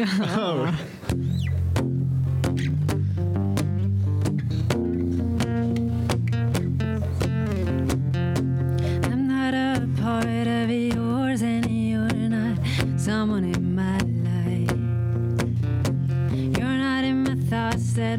Ouais. I'm not a part of yours and you're not someone in my life. You're not in my thoughts that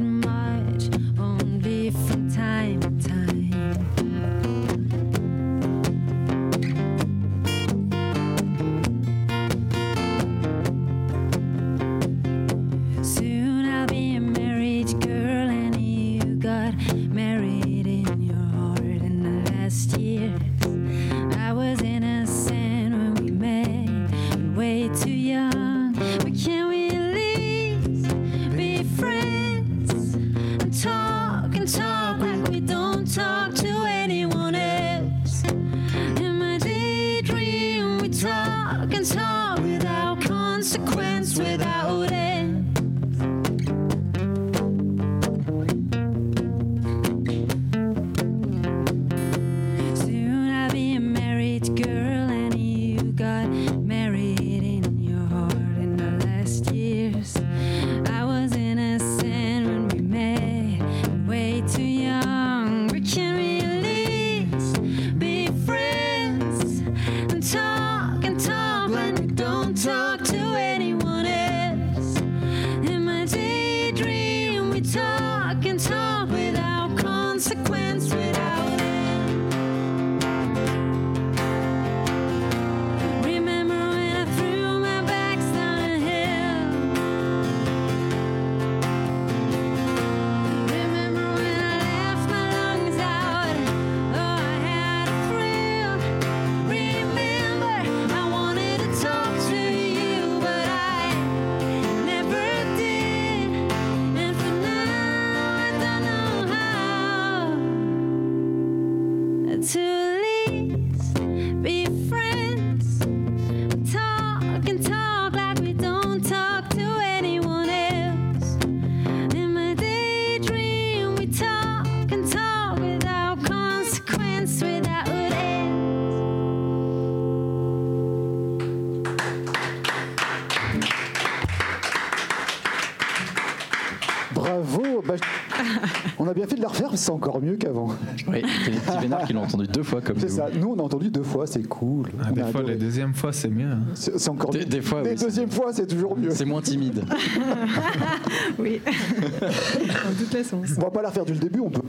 c'est encore mieux qu'avant. Oui, c'est les petits vénards qui l'ont entendu deux fois comme C'est nous. ça. Nous, on a entendu deux fois, c'est cool. Ah, des fois, les deuxièmes fois, c'est mieux. hein. C'est encore Des- mieux. des fois, Mais oui, c'est- deuxième fois, c'est toujours mieux. C'est moins timide. Oui, dans tous les sens. On va pas la refaire du début, on peut,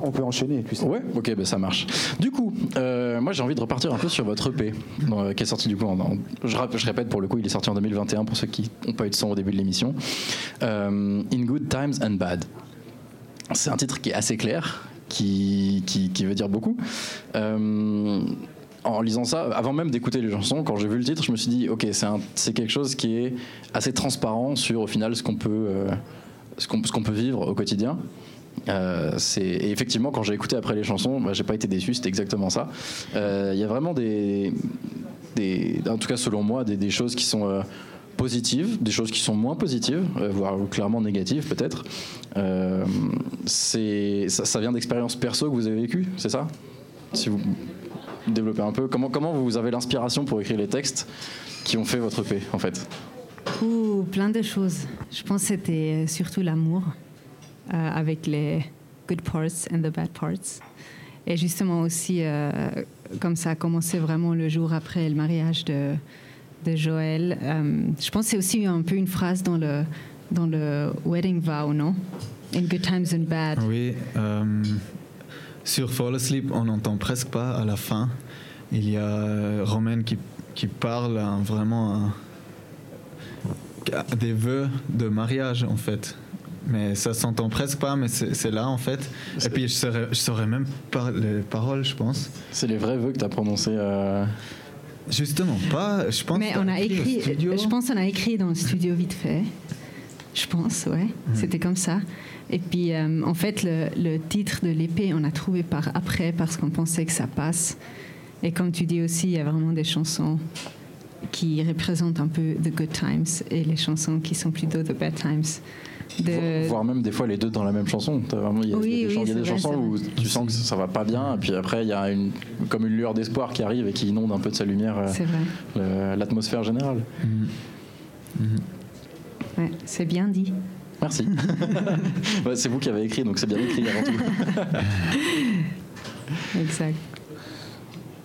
on peut enchaîner. Tu sais. Ouais, ok, bah ça marche. Du coup, euh, moi j'ai envie de repartir un peu sur votre EP, dans- euh, qui est sorti du coup, en, en- je, rap- je répète pour le coup, il est sorti en 2021 pour ceux qui n'ont pas eu de son au début de l'émission. Euh, In Good Times and Bad. C'est un titre qui est assez clair, qui, qui, veut dire beaucoup. Euh, en lisant ça, avant même d'écouter les chansons, quand j'ai vu le titre, je me suis dit, ok, c'est quelque chose qui est assez transparent sur au final ce qu'on peut, euh, ce peut vivre au quotidien. Euh, et effectivement, quand j'ai écouté après les chansons, bah, j'ai pas été déçu, c'était exactement ça. Euh, Il y a vraiment des, des, en tout cas selon moi, des, choses qui sont positives, des choses qui sont moins positives, euh, voire clairement négatives peut-être. Euh, c'est- ça, vient d'expériences perso que vous avez vécues, c'est ça? Si vous développez un peu, comment, comment vous avez l'inspiration pour écrire les textes qui ont fait votre EP en fait? Ouh, plein de choses. Je pense que c'était euh, surtout l'amour, avec les good parts and the bad parts. Et justement aussi, comme ça a commencé vraiment le jour après le mariage de, de Joël, euh, je pense que c'est aussi un peu une phrase dans le, dans le wedding vow, non? In good times and bad. Oui. euh, sur Fall Asleep, on n'entend presque pas à la fin. Il y a euh, Romaine qui, qui parle vraiment des vœux de mariage, en fait. Mais ça s'entend presque pas, mais c'est c'est là, en fait. Et puis, je saurais, je saurais même pas les paroles, je pense. C'est les vrais vœux que tu as prononcés euh, Justement, pas. Je pense Mais on a écrit je pense qu'on a écrit dans le studio vite fait. Je pense, ouais. C'était comme ça. Et puis, euh, en fait, le, le titre de l'épée, on a trouvé par après parce qu'on pensait que ça passe. Et comme tu dis aussi, il y a vraiment des chansons qui représentent un peu the good times et les chansons qui sont plutôt the bad times. De- voire même des fois les deux dans la même chanson. Il y a, Oui, il y a des, oui, y a des vrai, chansons où tu sens que ça va pas bien, et puis après il y a une, comme une lueur d'espoir qui arrive et qui inonde un peu de sa lumière euh, l'atmosphère générale. Mhm. Mhm. Ouais, c'est bien dit. Merci. C'est vous qui avez écrit, donc c'est bien écrit avant tout. Exact.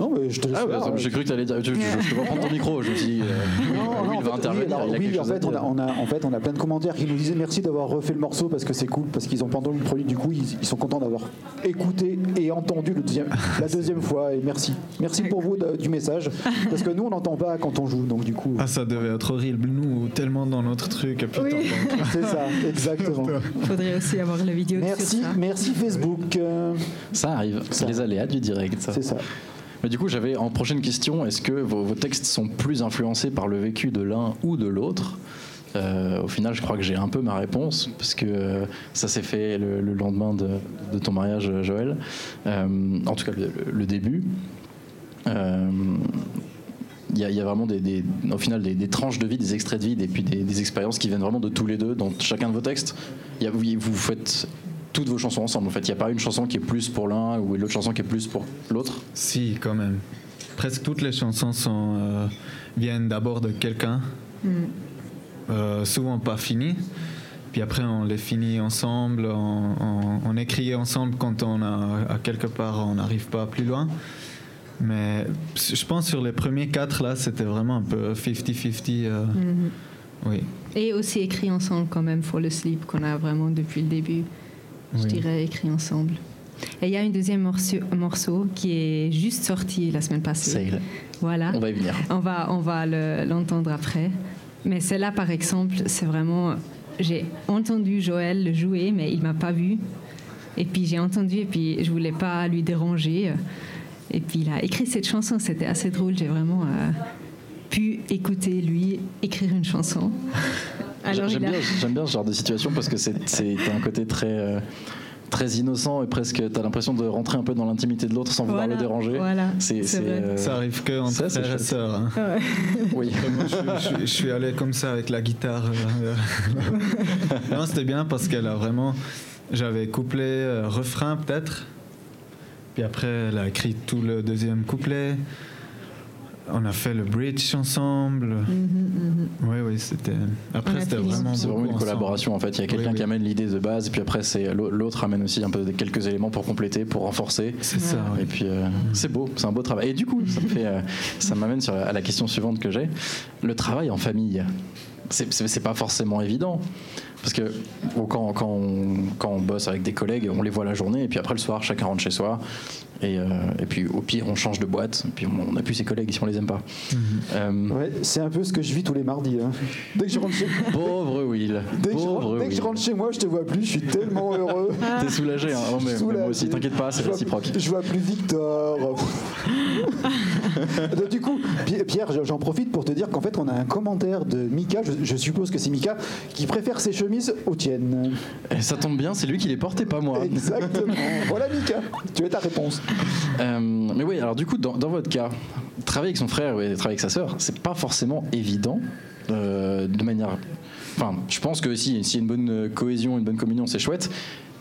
Non, mais je te laisse Ah, bah, j'ai cru que tu allais dire. Je, je, prendre ton micro. Je me suis dit. euh, Non, non, Will en va intervenir. oui, alors, il a oui, quelque en fait, on a, on a- en fait, on a plein de commentaires qui nous disaient merci d'avoir refait le morceau parce que c'est cool, parce qu'ils ont pendant le produit, du coup, ils, ils sont contents d'avoir écouté et entendu le deuxième, la deuxième fois. Et merci. Merci pour vous de- du message, parce que nous, on n'entend pas quand on joue, donc du coup, Ah, ça devait être horrible. Nous, tellement dans notre truc. Oui. c'est ça, exactement. Faudrait aussi avoir la vidéo Merci, sur ça. merci Facebook. euh, Ça arrive. Ça. Les aléas du direct. ça. c'est ça. Mais du coup, j'avais en prochaine question est-ce que vos, textes sont plus influencés par le vécu de l'un ou de l'autre? Euh, Au final, je crois que j'ai un peu ma réponse, parce que euh, ça s'est fait le, le lendemain de, ton mariage, euh, Joël. En tout cas, le, début. Il y, a- vraiment des, au final des, tranches de vie, des extraits de vie, et puis des, expériences qui viennent vraiment de tous les deux dans chacun de vos textes. Vous faites toutes vos chansons ensemble. En fait, il n'y a pas une chanson qui est plus pour l'un ou l'autre chanson qui est plus pour l'autre. Si, quand même. Presque toutes les chansons sont, euh, viennent d'abord de quelqu'un, Euh, souvent pas finies. Puis après, on les finit ensemble, on, on- on écrit ensemble quand on a à quelque part on n'arrive pas plus loin. Mais je pense sur les premiers quatre là, c'était vraiment un peu 50-50. euh, Oui. Et aussi écrit ensemble quand même, For le Sleep, qu'on a vraiment depuis le début, je dirais, écrit ensemble. Et il y a un deuxième morceau, morceau qui est juste sorti la semaine passée. Sail. Voilà. On va y venir. On va, on va le- l'entendre après. Mais celle-là, par exemple, c'est vraiment. J'ai entendu Joël le jouer, mais il m'a pas vu. Et puis j'ai entendu, et puis je voulais pas lui déranger. Et puis il a écrit cette chanson, c'était assez drôle. J'ai vraiment euh, pu écouter lui écrire une chanson. Alors J'aime bien, j'aime bien ce genre de situation parce que c'est un côté très, euh, très innocent et presque t'as l'impression de rentrer un peu dans l'intimité de l'autre sans vouloir Voilà, le déranger. voilà, c'est euh, Ça arrive que entre frères et sœurs. hein. oui. Moi, je, je- je suis allé comme ça avec la guitare. euh, non, c'était bien parce qu'elle a vraiment. J'avais couplé euh, refrain peut-être. Puis après, elle a écrit tout le deuxième couplet. On a fait le bridge ensemble. Oui, oui, c'était. Mhm, On Après, a c'était vraiment. C'est vraiment une ensemble. collaboration en fait. Il y a quelqu'un Oui, oui. qui amène l'idée de base, puis après c'est l'autre amène aussi un peu des- quelques éléments pour compléter, pour renforcer. C'est ça, Et oui. puis euh, c'est beau, c'est un beau travail. Et du coup, ça me fait, euh, ça m'amène sur la- à la question suivante que j'ai. Le travail en famille, c'est pas forcément évident. Parce que bon, quand, quand, on, quand on bosse avec des collègues, on les voit la journée, et puis après le soir, chacun rentre chez soi. Et, euh, et puis au pire, on change de boîte, et puis on n'a plus ses collègues si on les aime pas. Euh, Ouais, c'est un peu ce que je vis tous les mardis. hein. Dès que je rentre chez pauvre Will, Dès que, je pauvre rentre, dès que je rentre chez moi, je te vois plus, je suis tellement heureux. T'es soulagé, hein Oh, mais, mais Soulagé. moi aussi, t'inquiète pas, c'est réciproque. Je vois plus Victor. Donc, du coup, Pi- Pierre, j'en profite pour te dire qu'en fait, on a un commentaire de Mika, je, je suppose que c'est Mika, qui préfère ses chemises aux tiennes. Et ça tombe bien, c'est lui qui les portait, pas moi. Exactement. voilà Mika, tu as ta réponse. Euh, mais oui, alors du coup, dans, dans votre cas, travailler avec son frère et travailler avec sa sœur, c'est pas forcément évident euh, de manière. Enfin, je pense que si, s'il y a une bonne cohésion, une bonne communion, c'est chouette.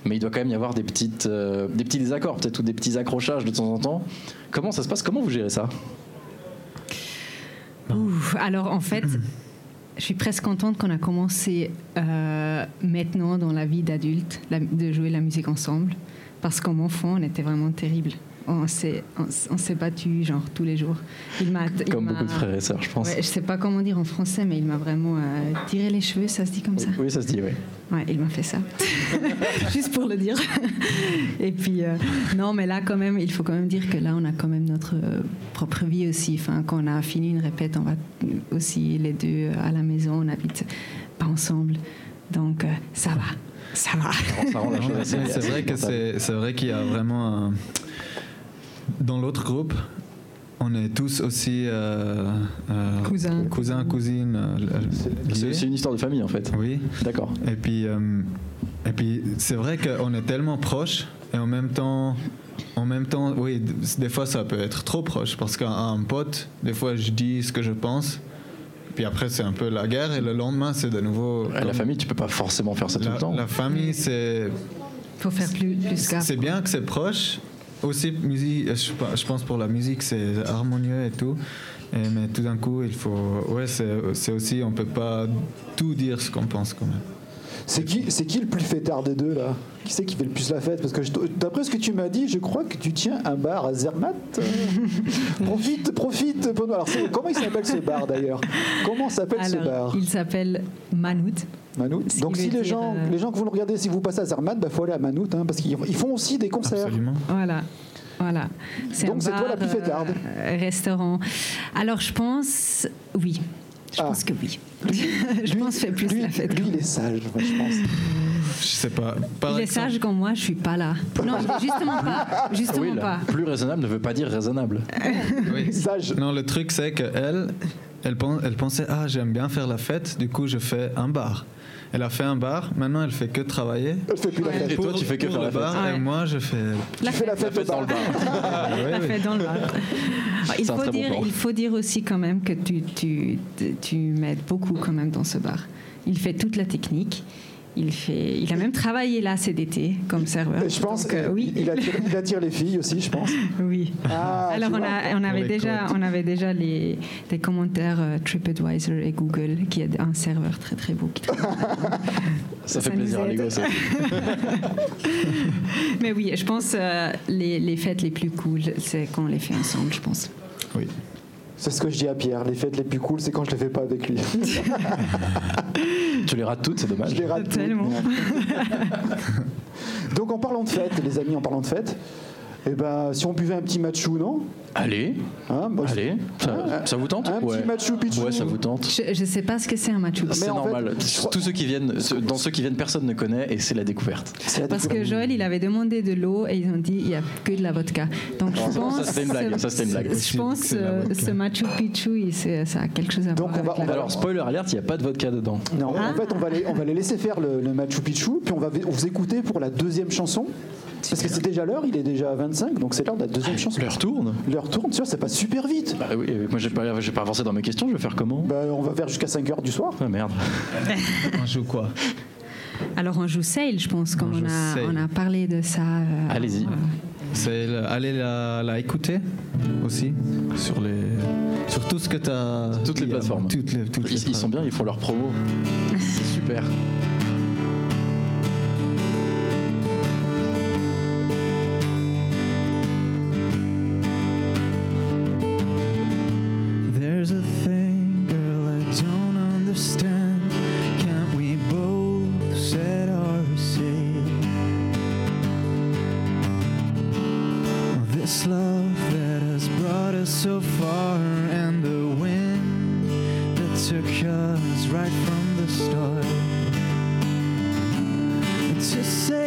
Mais il doit quand même y avoir des, petites, euh, des petits désaccords, peut-être, ou des petits accrochages de temps en temps. Comment ça se passe? Comment vous gérez ça? Ouh, alors en fait, je suis presque contente qu'on a commencé euh, maintenant dans la vie d'adulte de jouer la musique ensemble. Parce qu'en enfant, on était vraiment terrible. On s'est, on, s- on s'est battu genre tous les jours. Il m'a, il Comme m'a- beaucoup de frères et sœurs, je pense. Ouais, je sais pas comment dire en français, mais il m'a vraiment euh, tiré les cheveux, ça se dit comme ça. Oui, ça se dit, oui. Ouais, il m'a fait ça. Juste pour le dire. Et puis, euh, non, mais là, quand même, il faut quand même dire que là, on a quand même notre euh, propre vie aussi. Enfin, quand on a fini une répète, on va aussi les deux à la maison, on habite pas ensemble. Donc, euh, ça va. Ça va. C'est vrai que c'est vrai qu'il y a vraiment un- dans l'autre groupe on est tous aussi euh, euh, Cousins. cousins cousines euh, C'est liés. c'est une histoire de famille, en fait. oui D'accord. et puis euh, et puis c'est vrai qu'on est tellement proches et en même temps en même temps oui des fois ça peut être trop proche parce qu'à un pote des fois je dis ce que je pense puis après c'est un peu la guerre et le lendemain c'est de nouveau La famille, tu peux pas forcément faire ça tout le temps. la famille c'est faut faire plus, plus gaffe. c'est bien que c'est proche. Aussi, musique, je, pe- je pense pour la musique, c'est harmonieux et tout. Et, mais tout d'un coup, il faut. Ouais, c'est c'est aussi, on peut pas tout dire ce qu'on pense quand même. C'est qui, c'est qui le plus fêtard des deux là? Qui c'est qui fait le plus la fête? Parce que je- d'après ce que tu m'as dit, je crois que tu tiens un bar à Zermatt. Euh, profite, profite. Benoît. Alors, c'est- comment il s'appelle ce bar d'ailleurs? Comment s'appelle ce Alors, bar? il s'appelle Manout. Manout. ce Donc si les dire, gens, euh, les gens que vous nous regardez, si vous passez à Zermatt, il faut aller à Manout, hein, parce qu'ils ils font aussi des concerts. Absolument. Voilà. Voilà. C'est Donc un c'est toi la bar, plus fêtarde. euh, restaurant. Alors je pense oui. Je Ah. pense que oui. je pense fait plus lui, la fête. lui, il est sage, moi, je pense. Je sais pas. Par il est sage quand moi, je suis pas là. Non, justement pas. Justement Oui, là, pas. plus raisonnable ne veut pas dire raisonnable. Oui. Sage. Non, le truc, c'est qu'elle, elle, elle pensait Ah, j'aime bien faire la fête, du coup, je fais un bar. Elle a fait un bar, maintenant, elle fait que travailler. Elle fait plus la fête. Et toi, tu fais que faire le la fête. bar, Ouais. et moi, je fais. La fête. bar. Ah, ouais, La oui. fête dans le bar. Il faut, bon dire, il faut dire aussi quand même que tu, tu, tu m'aides beaucoup quand même dans ce bar. Il fait toute la technique. Il, fait, il a même travaillé là cet été comme serveur. Et je pense Donc, euh, oui. il, attire, il attire les filles aussi, je pense. oui. Ah, Alors on, a, on, avait déjà, on avait déjà les, les commentaires euh, TripAdvisor et Google qui est un serveur très très beau. qui. Ça fait Ça plaisir à l'ego, ça. Mais oui, je pense euh, les, les fêtes les plus cool, c'est quand on les fait ensemble, je pense. Oui. C'est ce que je dis à Pierre. Les fêtes les plus cool, c'est quand je les fais pas avec lui. Tu les rates toutes, c'est dommage. Je les rate toutes. Tellement. Donc en parlant de fêtes, les amis, en parlant de fêtes, eh ben, si on buvait un petit matchou, non? Allez, Hein, allez. Ça, ça vous tente Un petit Ouais. Machu Picchu. Ouais, ça vous tente. Je ne sais pas ce que c'est un Machu Picchu. C'est en fait, normal. Tous ceux qui viennent, ceux- dans ceux qui viennent, personne ne connaît et c'est la découverte. C'est la Parce que. Joël, il avait demandé de l'eau et ils ont dit il n'y a que de la vodka. Donc je Ça, pense. c'était une blague, ça, c'était une blague. Je pense C'est euh, vodka. ce Machu Picchu, il- c'est- ça a quelque chose à Donc, voir on va- avec on la va- Alors, spoiler alerte, il n'y a pas de vodka dedans. Non, Ah. en fait, on va, les, on va les laisser faire le, le Machu Picchu, puis on va vous écouter pour la deuxième chanson. Parce que c'est déjà l'heure, il est déjà 25, donc c'est l'heure de la deuxième chanson. L'heure tourne. L'heure tourne, tu vois, ça passe super vite. Bah oui, moi j'ai pas, j'ai pas avancé dans mes questions, je vais faire comment? Bah, on va faire jusqu'à 5 heures du soir. Ah merde. On joue quoi? Alors on joue Sail, je pense, comme On on, a, on a parlé de ça. euh, Allez-y. C'est le- aller la, la écouter aussi sur les sur tout ce que tu as Toutes les plateformes. Toutes les, toutes les Ils, ils sont bien, ils font leur promo. C'est super. To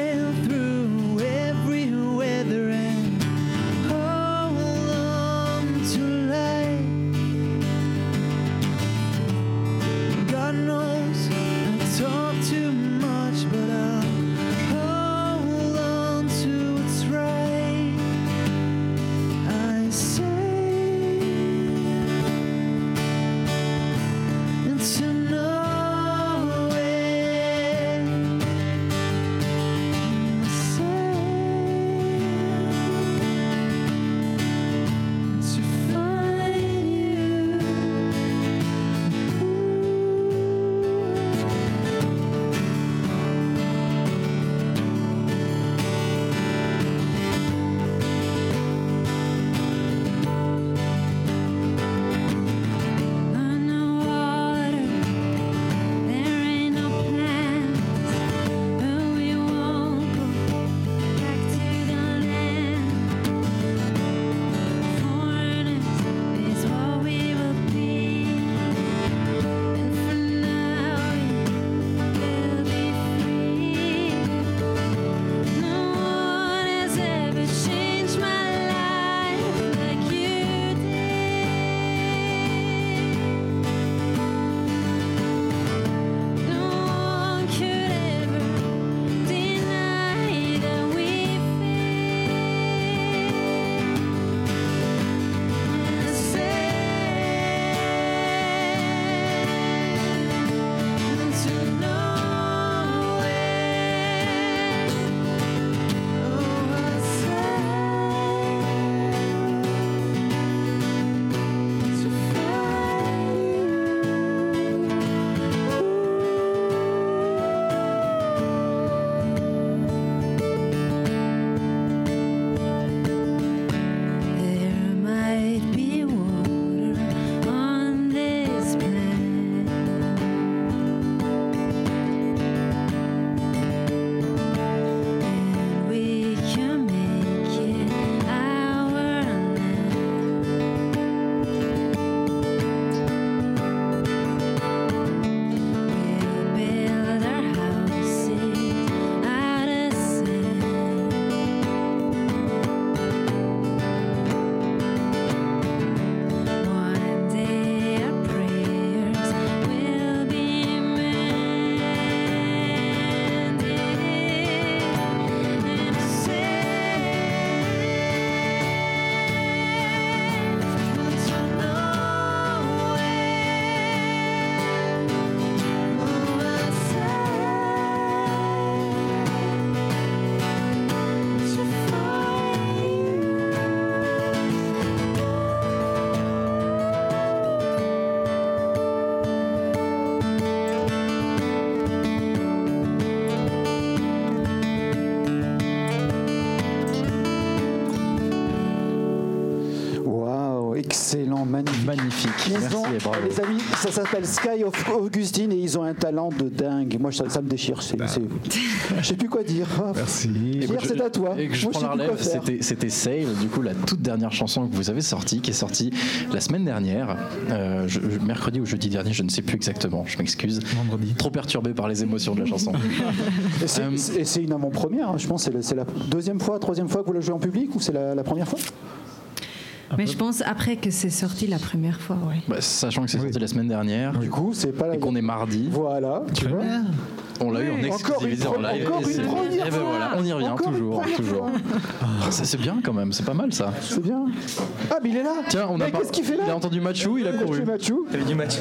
Merci les amis, ça s'appelle Sky of Augustine et ils ont un talent de dingue. Moi, ça, ça me déchire. c'est- c'est- Je sais plus quoi dire. Merci. Pierre, c'est à toi. Et que je Moi, prends la relève, c'était, Sale, du coup la toute dernière chanson que vous avez sortie, qui est sortie la semaine dernière, euh, je- mercredi ou jeudi dernier, je ne sais plus exactement, je m'excuse. Vendredi. Trop perturbé par les émotions de la chanson. Et c'est- Euh, Et c'est une avant-première. hein. Je pense c'est la, deuxième fois, troisième fois que vous la jouez en public ou c'est la, la première fois? Mais je pense après que c'est sorti la première fois, ouais. Bah, sachant que c'est Oui. sorti la semaine dernière Du coup, c'est pas la. et qu'on est mardi, Voilà, tu vois. On l'a eu en exclusivité en live. encore et une c'est- première et ben voilà, on y revient Encore toujours, toujours. Ah, ça, c'est bien quand même, c'est pas mal ça. C'est bien. Ah, mais il est là Tiens, on a Mais pas- qu'est-ce qu'il fait là Il a entendu Machou, il a couru. Mathieu Mathieu T'avais du match.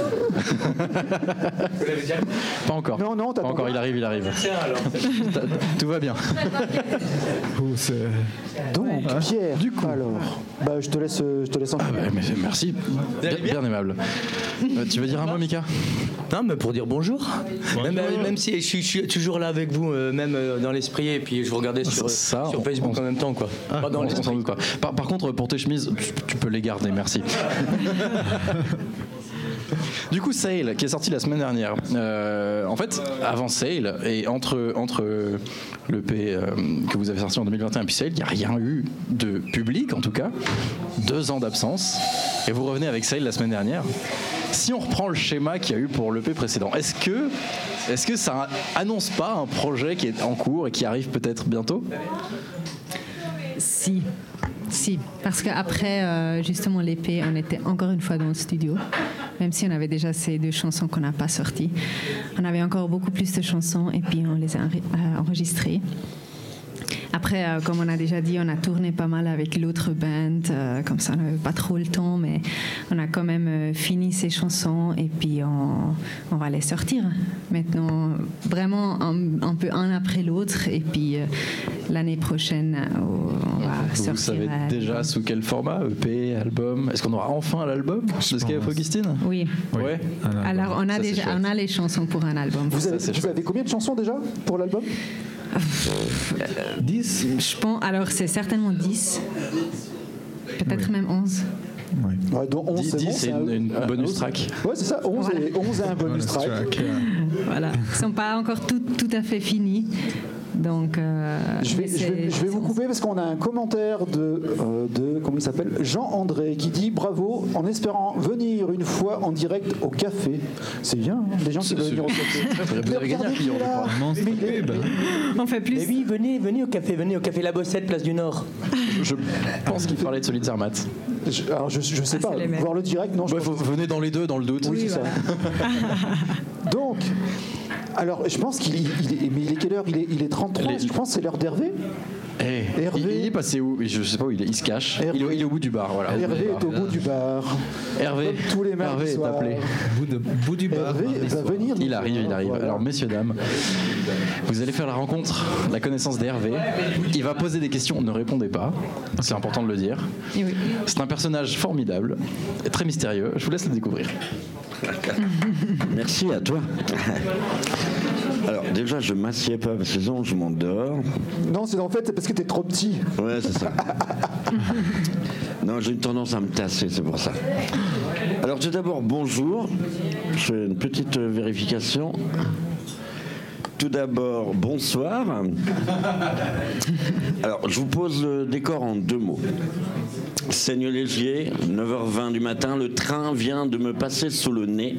Pas encore. Non, non, Pas t'attends. encore, il arrive, il arrive. Tiens alors. Tout va bien. C'est- Donc, Ah, Pierre, alors, bah, je te laisse, je te laisse en Ouais, mais merci, bien, bien aimable. Euh, tu veux dire un mot, Mika? Non, mais pour dire bonjour. Même, euh, même si je suis, je suis toujours là avec vous, euh, même euh, dans l'esprit, et puis je vous regardais sur, Ça, sur on- Facebook on- en même temps, quoi. Ah, Pas dans on- on l'esprit. s'en doute, quoi. Par, par contre, pour tes chemises, tu, tu peux les garder, merci. Du coup, Sale, qui est sorti la semaine dernière. Euh, en fait, avant Sale, et entre, entre le P euh, que vous avez sorti en 2021 et puis Sale, il n'y a rien eu de public, en tout cas. Deux ans d'absence. Et vous revenez avec Sale la semaine dernière. Si on reprend le schéma qu'il y a eu pour l'EP précédent, est-ce que, est que ça annonce pas un projet qui est en cours et qui arrive peut-être bientôt? Si, si. Parce qu'après, euh, justement, l'épée, on était encore une fois dans le studio. Même si on avait déjà ces deux chansons qu'on n'a pas sorties. On avait encore beaucoup plus de chansons et puis on les a euh, enregistrées. Après, euh, comme on a déjà dit, on a tourné pas mal avec l'autre band, euh, comme ça on n'avait pas trop le temps, mais on a quand même euh, fini ces chansons et puis on, on va les sortir. Maintenant, vraiment un, un peu un après l'autre et puis euh, l'année prochaine, on va sortir. Vous savez euh, déjà sous quel format EP, album? Est-ce qu'on aura enfin l'album de Sky of pense. Augustine Oui. Ouais. Album. Alors, on a, Ça, déjà, on a les chansons pour un album. Vous, avez combien de chansons déjà pour l'album? 10 Je pense, alors, c'est certainement 10, peut-être même 11. Oui. ouais, dont 11, 10, c'est bon, c'est un- une, bonus track. Ouais, c'est ça, 11, Voilà. et, 11 et un bonus track. Voilà. Ils ne sont pas encore tout, tout à fait finis. Donc, euh, Je vais, mais je vais- c'est- je vais vous couper parce qu'on a un commentaire de, euh, de comment il s'appelle? Jean-André qui dit bravo en espérant venir une fois en direct au café. C'est bien, hein, des gens qui veulent venir au café. Est- pub. On fait plus. Mais oui, venez, venez au café, venez au café La Bossette, place du Nord. Je pense qu'il parlait de Solid Zermatt. Je, alors je, je sais Ah, pas, voir le direct, non je Ouais, pense faut- venez dans les deux, dans le doute. Oui, c'est ça. Donc, alors je pense qu'il il est, mais il est quelle heure? Il est, il est 33, Les- je pense que c'est l'heure d'Hervé. Eh, Hervé. il, il est passé où Je sais pas où il est. Il se cache. Hervé. Il est, il est au bout du bar. Voilà. Hervé est au bout du bar. Hervé, Comme tous les Hervé est appelé. Bout, de, bout du bar. Hervé va soir. venir. Il arrive, il arrive. voilà. Alors, messieurs, dames, vous allez faire la rencontre, la connaissance d'Hervé. Il va poser des questions, ne répondez pas. C'est important de le dire. Oui. C'est un personnage formidable, et très mystérieux. Je vous laisse le découvrir. Merci à toi. Alors déjà, je m'assieds pas parce que sinon je m'endors. Non, c'est en fait c'est parce que t'es trop petit. Ouais, c'est ça. non, j'ai une tendance à me tasser, c'est pour ça. Alors tout d'abord, bonjour. Je fais une petite euh, vérification. Tout d'abord, bonsoir. Alors, je vous pose le décor en deux mots. Seigneur-Légier, 9h20 du matin, le train vient de me passer sous le nez.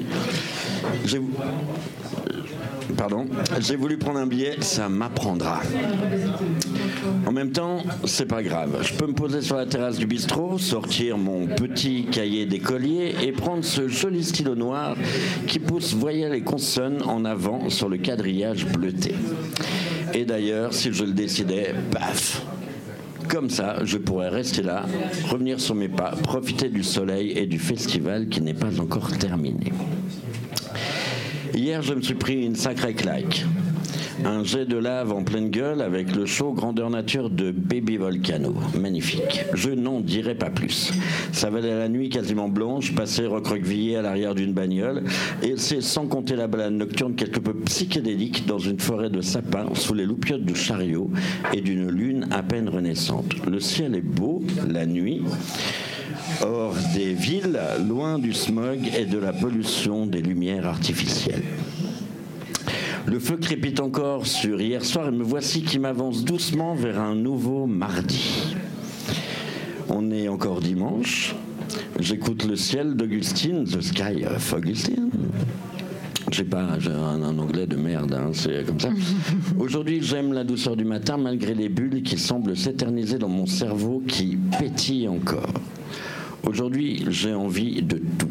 J'ai voulu prendre un billet, ça m'apprendra. En même temps, c'est pas grave. Je peux me poser sur la terrasse du bistrot, sortir mon petit cahier d'écolier et prendre ce joli stylo noir qui pousse voyelles et consonnes en avant sur le quadrillage bleuté. Et d'ailleurs, si je le décidais, paf comme ça, je pourrais rester là, revenir sur mes pas, profiter du soleil et du festival qui n'est pas encore terminé. Hier, je me suis pris une sacrée claque. Un jet de lave en pleine gueule avec le show grandeur nature de Baby Volcano. Magnifique. Je n'en dirai pas plus. Ça valait la nuit quasiment blanche, passée recroquevillée à l'arrière d'une bagnole, et c'est sans compter la balade nocturne quelque peu psychédélique dans une forêt de sapins sous les loupiottes du chariot et d'une lune à peine renaissante. Le ciel est beau, la nuit. Hors des villes, loin du smog et de la pollution des lumières artificielles. Le feu crépite encore sur hier soir et me voici qui m'avance doucement vers un nouveau mardi. On est encore dimanche. J'écoute le ciel d'Augustine, The Sky of Augustine. Je sais pas, j'ai un, un anglais de merde, hein, c'est comme ça. Aujourd'hui, j'aime la douceur du matin malgré les bulles qui semblent s'éterniser dans mon cerveau qui pétille encore. Aujourd'hui, j'ai envie de tout.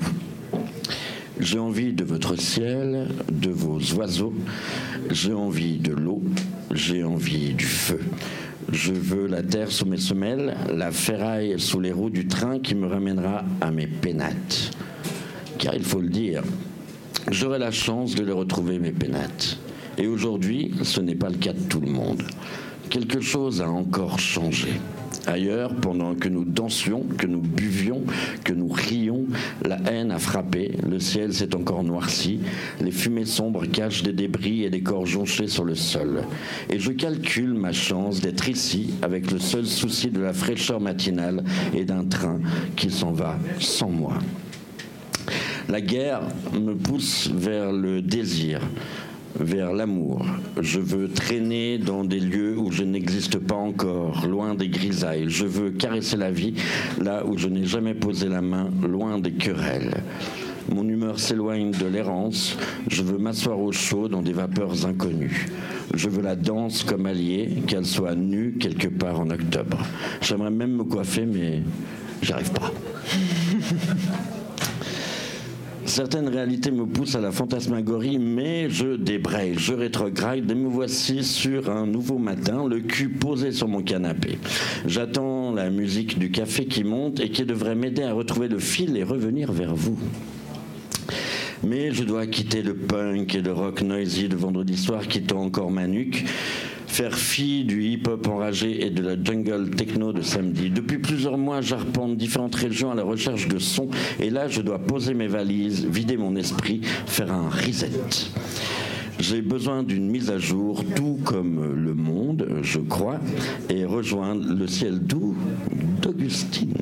J'ai envie de votre ciel, de vos oiseaux. J'ai envie de l'eau. J'ai envie du feu. Je veux la terre sous mes semelles, la ferraille sous les roues du train qui me ramènera à mes pénates. Car il faut le dire, j'aurai la chance de les retrouver, mes pénates. Et aujourd'hui, ce n'est pas le cas de tout le monde. Quelque chose a encore changé. Ailleurs, pendant que nous dansions, que nous buvions, que nous rions, la haine a frappé, le ciel s'est encore noirci, les fumées sombres cachent des débris et des corps jonchés sur le sol. Et je calcule ma chance d'être ici avec le seul souci de la fraîcheur matinale et d'un train qui s'en va sans moi. La guerre me pousse vers le désir, vers l'amour. Je veux traîner dans des lieux où je n'existe pas encore, loin des grisailles. Je veux caresser la vie là où je n'ai jamais posé la main, loin des querelles. Mon humeur s'éloigne de l'errance. Je veux m'asseoir au chaud dans des vapeurs inconnues. Je veux la danse comme alliée, qu'elle soit nue quelque part en octobre. J'aimerais même me coiffer, mais j'y arrive pas. Certaines réalités me poussent à la fantasmagorie, mais je débraye, je rétrograde et me voici sur un nouveau matin, le cul posé sur mon canapé. J'attends la musique du café qui monte et qui devrait m'aider à retrouver le fil et revenir vers vous. Mais je dois quitter le punk et le rock noisy de vendredi soir qui tend encore ma nuque, faire fi du hip-hop enragé et de la jungle techno de samedi. Depuis plusieurs mois, j'arpente différentes régions à la recherche de sons et là, je dois poser mes valises, vider mon esprit, faire un reset. J'ai besoin d'une mise à jour, tout comme le monde, je crois, et rejoindre le ciel doux d'Augustine.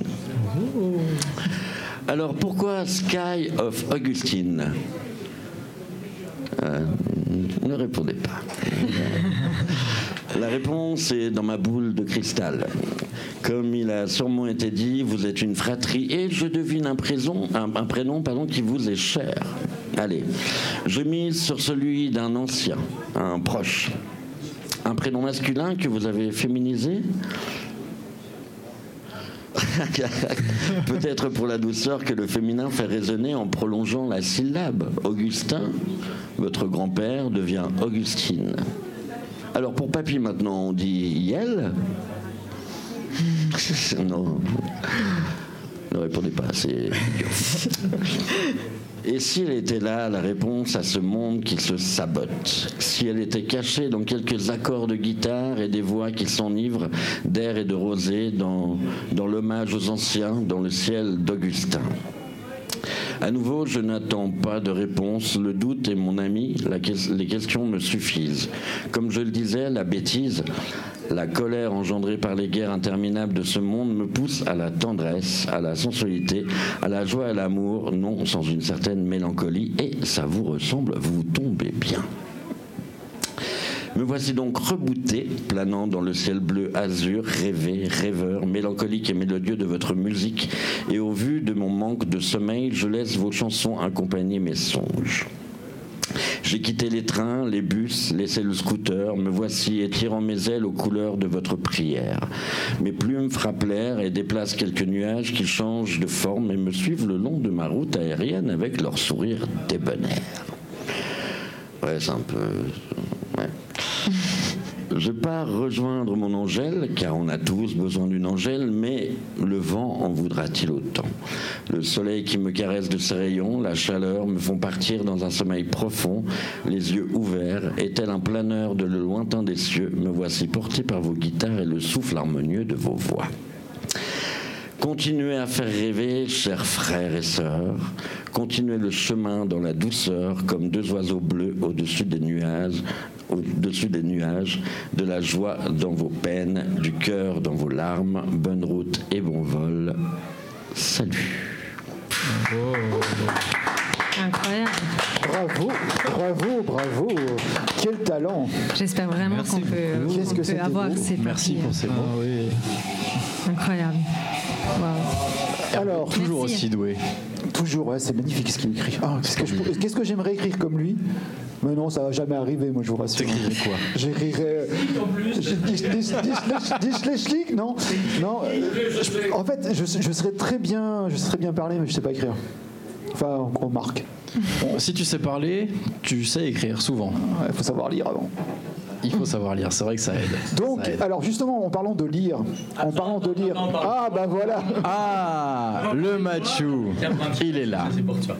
Alors pourquoi Sky of Augustine Euh, Ne répondez pas. La réponse est dans ma boule de cristal. Comme il a sûrement été dit, vous êtes une fratrie et je devine un, un, un prénom qui vous est cher. Allez, je mise sur celui d'un ancien, un proche. Un prénom masculin que vous avez féminisé Peut-être pour la douceur que le féminin fait résonner en prolongeant la syllabe. Augustin, votre grand-père, devient Augustine. Alors pour papy maintenant, on dit Yel Non. Ne répondez pas, c'est. Et si elle était là, la réponse à ce monde qui se sabote. Si elle était cachée dans quelques accords de guitare et des voix qui s'enivrent d'air et de rosée dans, dans l'hommage aux anciens, dans le ciel d'Augustin à nouveau, je n'attends pas de réponse. Le doute est mon ami. Les questions me suffisent. Comme je le disais, la bêtise, la colère engendrée par les guerres interminables de ce monde me pousse à la tendresse, à la sensualité, à la joie à l'amour, non sans une certaine mélancolie. Et ça vous ressemble, vous tombez bien. Me voici donc rebooté, planant dans le ciel bleu azur, rêvé, rêveur, mélancolique et mélodieux de votre musique. Et au vu de mon manque de sommeil, je laisse vos chansons accompagner mes songes. J'ai quitté les trains, les bus, laissé le scooter, me voici étirant mes ailes aux couleurs de votre prière. Mes plumes frappent l'air et déplacent quelques nuages qui changent de forme et me suivent le long de ma route aérienne avec leur sourire débonnaire. Ouais, c'est un peu. Je pars rejoindre mon Angèle, car on a tous besoin d'une Angèle, mais le vent en voudra-t-il autant? Le soleil qui me caresse de ses rayons, la chaleur me font partir dans un sommeil profond, les yeux ouverts, et tel un planeur de le lointain des cieux, me voici porté par vos guitares et le souffle harmonieux de vos voix. Continuez à faire rêver, chers frères et sœurs. Continuez le chemin dans la douceur, comme deux oiseaux bleus au-dessus des nuages, au-dessus des nuages, de la joie dans vos peines, du cœur dans vos larmes. Bonne route et bon vol. Salut. Incroyable. Bravo, bravo, bravo. Quel talent. J'espère vraiment qu'on peut, avoir beau. ces Merci pour ces mots. Ah oui. Incroyable. Wow. Alors, Toujours Merci. aussi doué. toujours, ouais, c'est magnifique ce qu'il écrit. Ah, qu'est-ce que, je- qu'est-ce que j'aimerais écrire comme lui Mais non, ça va jamais arriver, moi je vous rassure. T'écrirais quoi J'écrirais. Dis- dis- dis- dis- dis- Schleschlik, non Non. euh, je- En fait, je, je serais très bien, je serais bien parler, mais je sais pas écrire. Enfin, on, on marque. Bon, si tu sais parler, tu sais écrire souvent. Il faut savoir lire avant. Il faut savoir lire, c'est vrai que ça aide. Donc, Ça aide. alors justement, en parlant de lire, en parlant de lire, ah bah voilà. Ah, le Machu, il est là. C'est pour toi.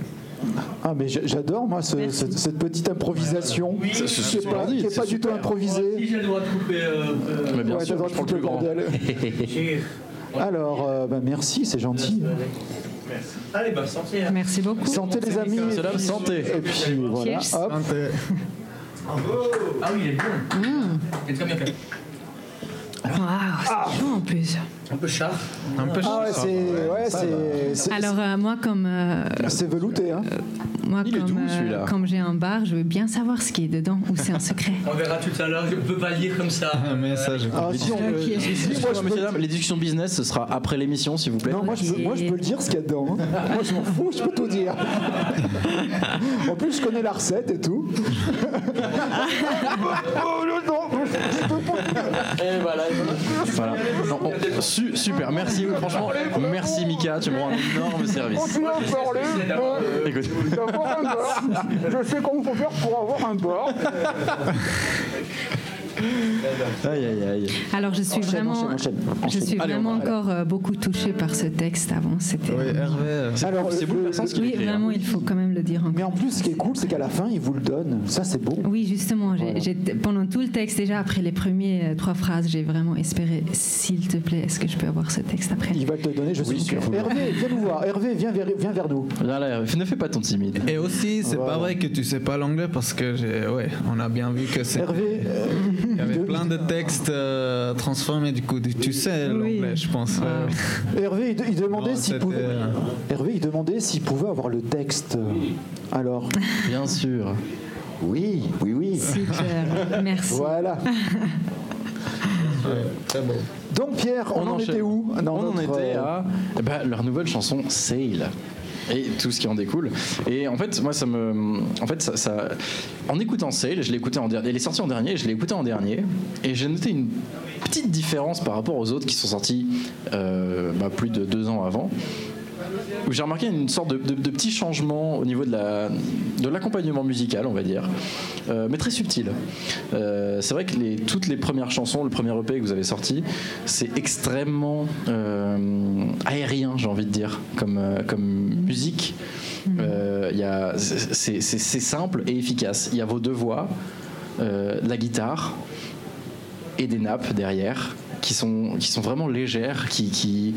Ah mais j'a- j'adore moi ce- cette, cette petite improvisation qui c'est est pas, qui est c'est pas du tout super. Si improvisée. j'ai le droit de couper. euh, euh, Mais bien Ouais, sûr, le je droit prends de le plus couper grand. bordel. Alors, euh, bah, merci, c'est gentil. Allez, bah, sortez. hein. Merci beaucoup. Santé les amis. C'est la santé. Et puis voilà, Cheers. hop. Ah oui, il est bon. Très bien fait. Waouh, c'est chaud en plus. Un peu char. Un peu Ah ouais, c'est ouais, c'est c'est- Alors euh, moi comme euh, c'est velouté hein. moi Il est comme, doux, euh, celui-là. comme j'ai un bar, je veux bien savoir ce qui est dedans ou c'est un secret. On verra tout à l'heure. Je peux pas lire comme ça. Un message. Ah, si si, si, moi, je messieurs, dames, les discussions business, ce sera après l'émission, s'il vous plaît. Non, moi je, peux, moi je peux le dire ce qu'il y a dedans. hein. Moi je m'en fous, je peux tout dire. En plus, je connais la recette et tout. Oh, non, Et voilà. Voilà. Non, on- su- super, merci. Franchement, merci Mika, tu me rends un énorme service. Continue à parler. euh, Écoute. d'avoir un bar. Je sais comment faut faire pour avoir un bar. Aïe aïe aïe. Alors je suis Enchaîne, vraiment enchaîne, enchaîne, je suis Allez, vraiment va. encore euh, beaucoup touchée par ce texte avant, c'était Oui, Hervé. euh, Alors, C'est le- bouleversant ce qu'il Oui, hein. vraiment, il faut quand même le dire Mais encore. en plus, ce qui est cool, c'est qu'à la fin, il vous le donne. Ça, c'est beau. Oui, justement, j'ai- Voilà. j'ai- pendant tout le texte, déjà après les premières euh, trois phrases, j'ai vraiment espéré, s'il te plaît, est-ce que je peux avoir ce texte après? Il va te le donner, je suis sûr. Hervé, viens nous voir. Hervé, viens vers, viens vers nous. Viens là, ne fais pas ton timide. Et aussi, c'est Voilà. pas vrai que tu sais pas l'anglais parce que j'ai, ouais, on a bien vu que c'est. Hervé, euh, Il y avait plein de textes euh, transformés du coup. Tu sais l'anglais, je pense. ouais. Hervé, il, il demandait s'il pouvait. euh, Hervé, il demandait s'il pouvait avoir le texte. Alors, Bien sûr. Oui, oui, oui. Super, merci. voilà. Donc Pierre, on, en était où dans On en était euh, à eh ben, leur nouvelle chanson Sail. Et tout ce qui en découle. Et en fait, moi, ça me. En fait, ça. en écoutant Sail, je l'ai écouté en dernier. Elle est sortie en dernier, je l'ai écouté en dernier. Et j'ai noté une petite différence par rapport aux autres qui sont sortis euh, bah, plus de deux ans avant. Où j'ai remarqué une sorte de, de- de petit changement au niveau de la de l'accompagnement musical, on va dire, euh, mais très subtil. Euh, c'est vrai que les, toutes les premières chansons, le premier EP que vous avez sorti, c'est extrêmement euh, aérien, j'ai envie de dire, comme comme musique. Y a- c'est c'est- c'est simple et efficace. Il y a vos deux voix, la guitare et des nappes derrière qui sont, qui sont vraiment légères, qui, qui,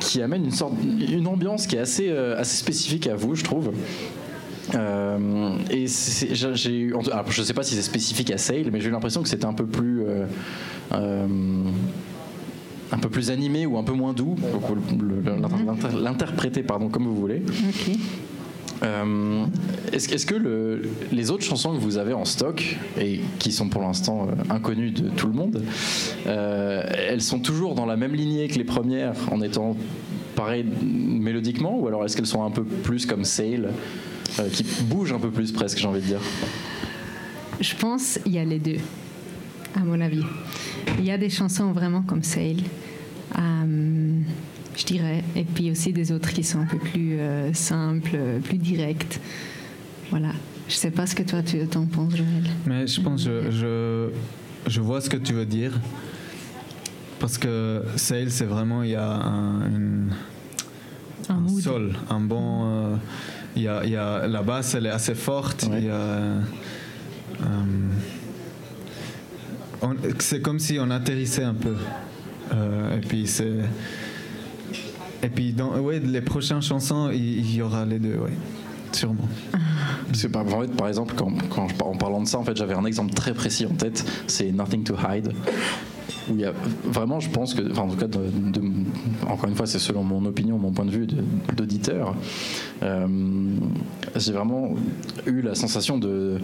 qui amènent une sorte, une ambiance qui est assez, euh, assez spécifique à vous, je trouve. Euh, et j'ai eu, alors, je sais pas si c'est spécifique à Sale, mais j'ai eu l'impression que c'était un peu plus, euh, euh, un peu plus animé ou un peu moins doux. L'interpréter, pardon, comme vous voulez. Euh, Est-ce que le- les autres chansons que vous avez en stock et qui sont pour l'instant euh, inconnues de tout le monde, euh, elles sont toujours dans la même lignée que les premières en étant pareil mélodiquement ou alors est-ce qu'elles sont un peu plus comme Sail euh, qui bougent un peu plus presque j'ai envie de dire? Je pense qu'il y a les deux, à mon avis. Il y a des chansons vraiment comme Sail, euh, je dirais, et puis aussi des autres qui sont un peu plus euh, simples, euh, plus directes. Voilà. Je sais pas ce que toi tu t'en penses, Joël. Mais je pense je, je, je vois ce que tu veux dire. Parce que Sail, c'est vraiment, il y a un, une- Un un mood. sol, un bon. euh, il y a, il y a, la basse, elle est assez forte. Ouais. il y a, euh, c'est comme si on atterrissait un peu. Euh, et puis c'est. Et puis dans ouais, les prochaines chansons, il, y aura les deux, ouais. Sûrement. C'est pas en fait, par exemple quand, quand je, en parlant de ça en fait j'avais un exemple très précis en tête c'est Nothing to Hide où y a vraiment, je pense que, en tout cas, encore une fois, c'est selon mon opinion, mon point de vue d'auditeur, euh, j'ai vraiment eu la sensation de,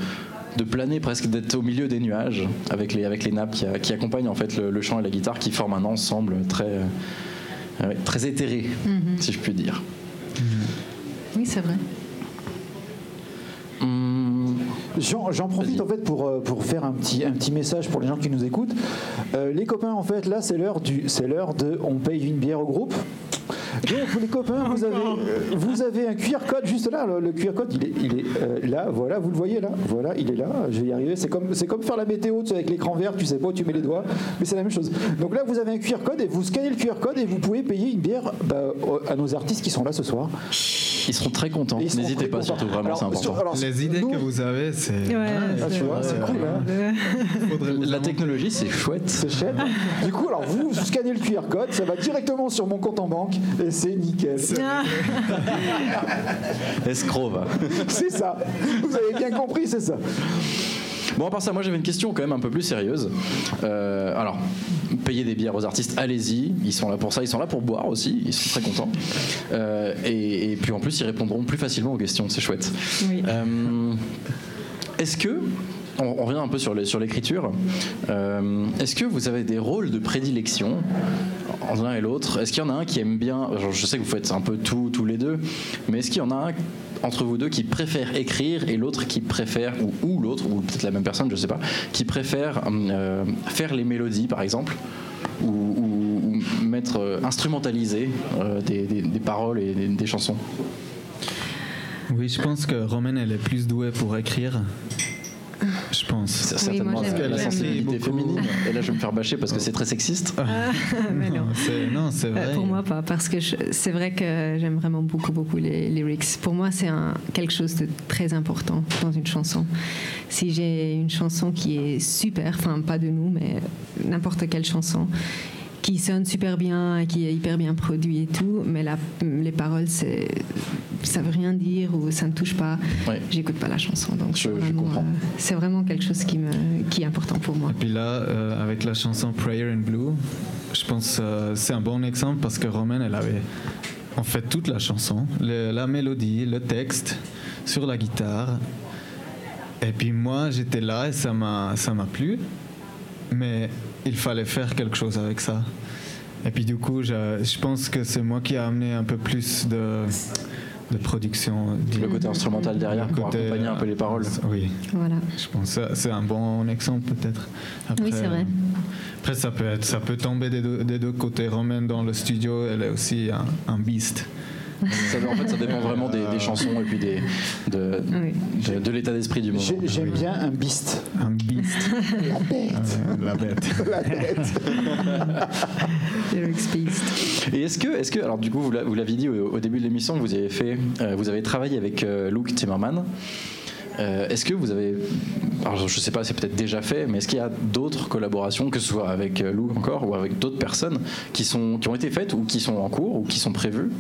de planer presque, d'être au milieu des nuages avec les, avec les nappes qui, qui accompagnent en fait le, chant et la guitare, qui forment un ensemble très, très éthéré, si je puis dire. Oui, c'est vrai. Hum, J'en profite en fait pour, euh, pour faire un petit, un petit message pour les gens qui nous écoutent. Euh, les copains, en fait, là, c'est l'heure du, c'est l'heure de, on paye une bière au groupe. Donc les copains, vous avez, euh, vous avez un QR code juste là. Le, le QR code, il est, il est euh, là. Voilà, vous le voyez là. Voilà, il est là. Je vais y arriver. C'est comme, c'est comme faire la météo tu sais, avec l'écran vert. Tu sais pas où tu mets les doigts, mais c'est la même chose. Donc là, vous avez un QR code et vous scannez le QR code et vous pouvez payer une bière bah, à nos artistes qui sont là ce soir. ils seront très contents. N'hésitez pas, contents. surtout, vraiment, c'est important. sur- alors, Les idées nous- que vous avez, c'est. Ouais, Ah, tu vois, c'est cool. hein. La technologie, c'est chouette. C'est chouette. Du coup, alors vous, vous scannez le QR code, ça va directement sur mon compte en banque c'est nickel. Escroc, va. C'est ça. Vous avez bien compris, c'est ça. Bon, à part ça, moi j'avais une question quand même un peu plus sérieuse. Euh, alors, payer des bières aux artistes, allez-y. Ils sont là pour ça, ils sont là pour boire aussi. Ils sont très contents. Euh, et, et puis en plus, ils répondront plus facilement aux questions. C'est chouette. Oui. Euh, Est-ce que on, revient un peu sur l'écriture. Euh, Est-ce que vous avez des rôles de prédilection en l'un et l'autre? Est-ce qu'il y en a un qui aime bien Je sais que vous faites un peu tout tous les deux, mais est-ce qu'il y en a un entre vous deux qui préfère écrire et l'autre qui préfère ou, l'autre ou peut-être la même personne, je sais pas, qui préfère euh, faire les mélodies par exemple ou, mettre euh, instrumentaliser des paroles et des- des chansons? Oui, je pense que Romaine, elle est plus douée pour écrire. Je pense. C'est Oui, certainement moi, la- sensibilité beaucoup. féminine. Et là, je vais me faire bâcher parce que c'est très sexiste. Mais non. c'est, non, c'est Euh, vrai. Pour moi, pas, parce que c'est vrai que j'aime vraiment beaucoup, beaucoup les lyrics. Pour moi, c'est quelque chose de très important dans une chanson. Si j'ai une chanson qui est super, enfin pas de nous, mais n'importe quelle chanson, qui sonne super bien, qui est hyper bien produit et tout, mais la- les paroles, c'est, ça veut rien dire ou ça ne touche pas, Ouais. j'écoute pas la chanson. Donc Je- vraiment, comprends. euh, c'est vraiment quelque chose qui, me, qui est important pour moi. Et puis là, euh, avec la chanson Prayer in Blue, je pense que c'est un bon exemple parce que Romaine, elle avait en fait toute la chanson, le- la mélodie, le texte sur la guitare. Et puis moi, j'étais là et ça m'a, ça m'a plu, mais il fallait faire quelque chose avec ça. Et puis du coup, je, je pense que c'est moi qui ai amené un peu plus de, de production. Le côté instrumental derrière Le pour côté, accompagner un peu les paroles. Oui. Voilà. Je pense que c'est un bon exemple peut-être. Oui, c'est vrai. Après, ça peut, être, ça peut tomber des deux, des deux côtés. Romaine dans le studio, elle est aussi un, un beast. Ça, en fait, ça dépend vraiment des, des chansons et puis des, de, Oui. de, de l'état d'esprit du moment. J'ai- J'aime bien un beast. Un beast. La bête. Euh, la bête. La bête. Et est-ce que, est-ce que, alors du coup, vous l'a- vous l'aviez dit au, au début de l'émission, vous avez fait, euh, vous avez travaillé avec euh, Luke Timmerman. Euh, est-ce que vous avez, alors je sais pas, c'est peut-être déjà fait, mais est-ce qu'il y a d'autres collaborations, que ce soit avec Luke encore ou avec d'autres personnes, qui sont, qui ont été faites ou qui sont en cours ou qui sont prévues?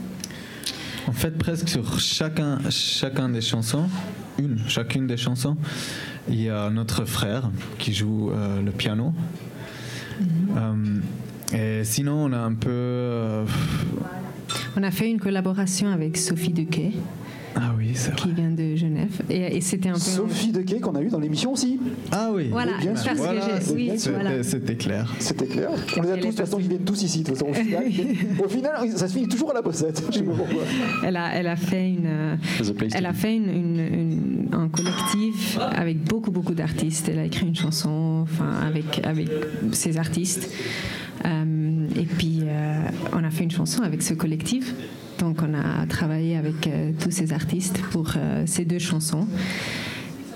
En fait, presque sur chacun, chacun des chansons, une, chacune des chansons, il y a notre frère qui joue euh, le piano. Euh, et sinon, on a un peu. euh, On a fait une collaboration avec Sophie Duquet, ah oui, c'est qui vrai. vient de Genève. Et, et c'était un peu. Sophie Dequet qu'on a eu dans l'émission aussi. Ah oui. Voilà, bien parce sûr. que Voilà, j'ai. Oui, c'était- voilà. c'était clair. C'était clair. On les a tous, de toute façon, ils viennent tous ici. De toute façon, au final, au final, ça se finit toujours à la bossette. Je sais pas pourquoi. Elle a, elle a fait une. Elle a fait une, une- une- un collectif avec beaucoup beaucoup d'artistes. Elle a écrit une chanson, enfin avec avec ces artistes. Euh, et puis euh, on a fait une chanson avec ce collectif. Donc on a travaillé avec euh, tous ces artistes pour euh, ces deux chansons.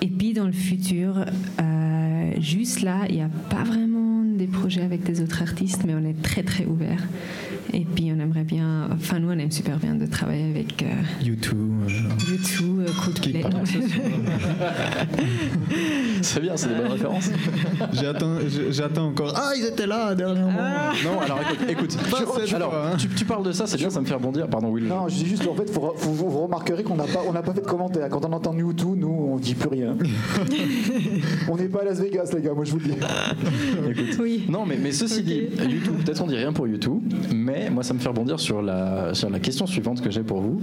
Et puis dans le futur, euh, juste là, il n'y a pas vraiment des projets avec des autres artistes, mais on est très très ouvert. Et puis on aimerait bien, enfin nous on aime super bien de travailler avec euh, YouTube. euh, YouTube, euh, Coldplay. C'est bien, c'est des bonnes références. J'attends, encore. Ah, ils étaient là dernièrement. Non, alors écoute, écoute Pas je- cette alors, fois, hein. tu, tu parles de ça, c'est bien, ça me fait rebondir. Pardon, Will. Non, je dis juste, en fait, faut- vous, vous remarquerez qu'on n'a pas, on n'a pas fait de commentaire. Quand on entend Mewtwo, nous, on dit plus rien. on n'est pas à Las Vegas, les gars, moi je vous le dis. Écoute. Oui. Non, mais, mais ceci dit, YouTube, peut-être on dit rien pour YouTube, mais moi ça me fait rebondir sur la, sur la question suivante que j'ai pour vous.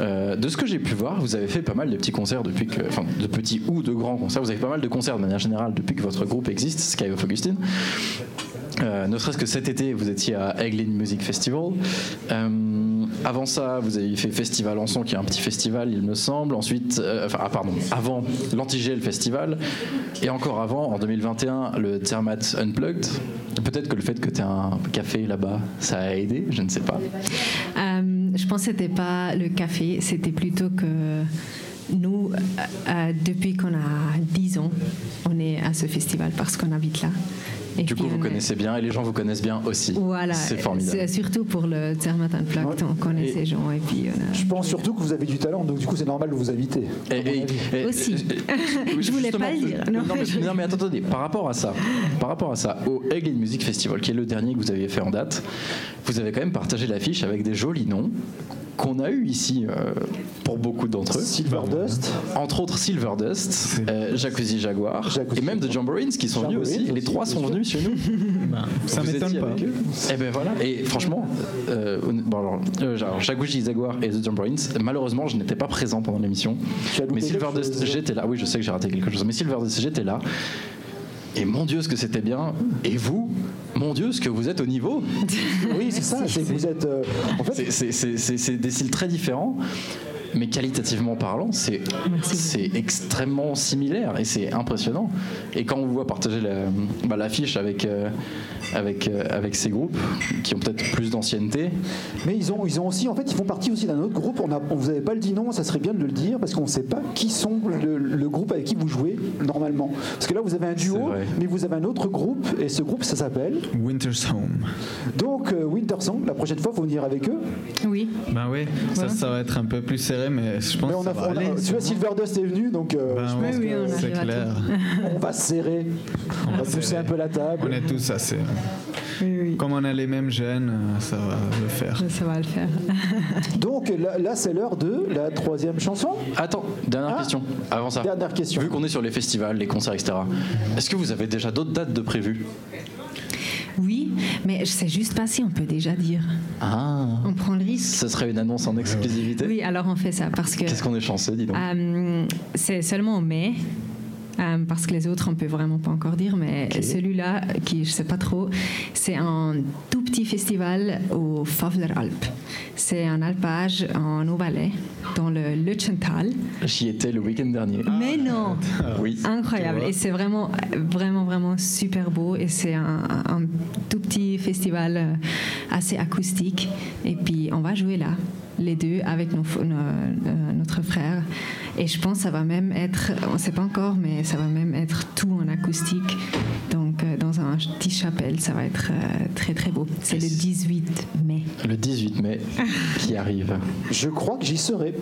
Euh, de ce que j'ai pu voir, vous avez fait pas mal de petits concerts depuis que, enfin de petits ou de grands concerts, vous avez fait pas mal de concerts de manière générale depuis que votre groupe existe, Sky of Augustine. Euh, ne serait-ce que cet été, vous étiez à Eglin Music Festival. Euh, avant ça, vous avez fait Festival Anson, qui est un petit festival, il me semble. Ensuite, euh, enfin, ah, pardon, avant l'Antigel Festival. Et encore avant, en 2021, le Zermatt Unplugged. Peut-être que le fait que tu aies un café là-bas, ça a aidé, je ne sais pas. Je pense que c'était pas le café, c'était plutôt que nous, depuis qu'on a 10 ans, on est à ce festival parce qu'on habite là. Et Du coup, vous connaissez bien et les gens vous connaissent bien aussi. Voilà, C'est formidable. c'est surtout pour le Zermatt Unplugged, on connaît Et- ces gens et puis on a- Je pense surtout que vous avez du talent, donc du coup, c'est normal de vous inviter. Et- Aussi. Je voulais pas le dire. Non, Non, mais, je- non, mais attends, attendez. Par rapport à ça, par rapport à ça, au Eglin Music Festival, qui est le dernier que vous aviez fait en date, vous avez quand même partagé l'affiche avec des jolis noms qu'on a eu ici euh, pour beaucoup d'entre eux. Silver Dust, Entre autres Silver Dust, euh, Jacuzzi Jaguar, Jacuzzi et même The Jamborins qui sont venus aussi. Les trois sont venus chez nous. Ben, ça m'étonne pas. Et ben voilà. Et franchement, euh, bon alors, euh, Jacuzzi Jaguar et The Jamborins, malheureusement, je n'étais pas présent pendant l'émission. Mais Silver quelque Dust, chose. j'étais là. Oui, je sais que j'ai raté quelque chose. Mais Silver Dust, j'étais là. Et mon Dieu, ce que c'était bien. Et vous, mon Dieu, ce que vous êtes au niveau. oui, c'est ça, c'est que vous êtes. euh, en fait, C'est- C'est c'est- c'est- c'est des styles très différents. Mais qualitativement parlant, c'est c'est extrêmement similaire et c'est impressionnant. Et quand on vous voit partager la- bah, l'affiche avec, euh, avec, euh, avec ces groupes qui ont peut-être plus d'ancienneté, Mais ils ont, ils ont aussi, en fait, ils font partie aussi d'un autre groupe. On a, on vous avez pas le dit non, ça serait bien de le dire parce qu'on ne sait pas qui sont le, le groupe avec qui vous jouez normalement. Parce que là, vous avez un duo, mais vous avez un autre groupe et ce groupe, ça s'appelle Winter's Home. donc euh, Winter Song. La prochaine fois, faut venir avec eux. Oui, Ben oui, ça, ça va être un peu plus serré, mais je pense Mais on que a, ça va on a- aller. tu vois, Silver Dust est venu, donc euh, Ben je oui, pense oui, on que c'est clair. on va se serrer, on va pousser serrer. un peu la table. On est tous assez. oui, oui. Comme on a les mêmes gènes, ça va le faire. Ça va le faire. Donc là, là, c'est l'heure de la troisième chanson. Attends, dernière Ah. question. Avant ça. Dernière question. Vu qu'on est sur les festivals, les concerts, etc., est-ce que vous avez déjà d'autres dates de prévues? Oui, mais je sais juste pas si on peut déjà dire. Ah On prend le risque. Ce serait une annonce en exclusivité Oui, alors on fait ça parce que Qu'est-ce qu'on est chanceux, dis donc. euh, c'est seulement en mai. Euh, parce que les autres, on peut vraiment pas encore dire, mais celui-là, qui je sais pas trop, c'est un tout petit festival au Favleralp. C'est un alpage en Haut-Valais, dans le Lutschental. J'y étais le week-end dernier. Mais non Oui. Incroyable. Et c'est vraiment, vraiment, vraiment super beau. Et c'est un, un tout petit festival euh, assez acoustique. Et puis, on va jouer là, les deux, avec nos, nos- euh, notre frère. Et je pense que ça va même être, on ne sait pas encore, mais ça va même être tout en acoustique. Donc, euh, dans un petit chapelle, ça va être euh, très, très beau. C'est le 18 mai. Le 18 mai qui arrive. Je crois que j'y serai.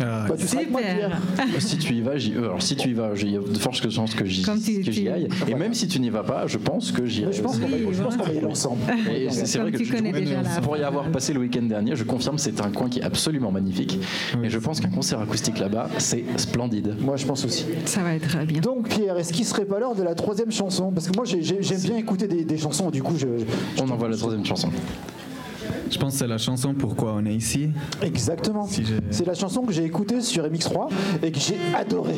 Ah, Bah, tu avec moi, Super. Pierre. si tu y vas, j'y. euh, Alors si tu y vas, il y a de fortes chances que j'y tu- aille. Et même si tu n'y vas pas, je pense que j'irai. Je pense qu'on va, Oui, y aller ensemble. Et c'est vrai que tu connais déjà pour y avoir passé le week-end dernier, je confirme c'est un coin qui est absolument magnifique. Et je pense qu'un concert acoustique là-bas, c'est splendide. Moi, je pense aussi. Ça va être bien. Donc, Pierre, est-ce qu'il serait pas l'heure de la troisième chanson? Parce que moi, j'ai- j'ai- j'aime bien écouter des, des chansons, du coup, je. je- On envoie la troisième chanson. Je pense que c'est la chanson Pourquoi on est ici. Exactement. Si C'est la chanson que j'ai écoutée sur MX3 et que j'ai adorée.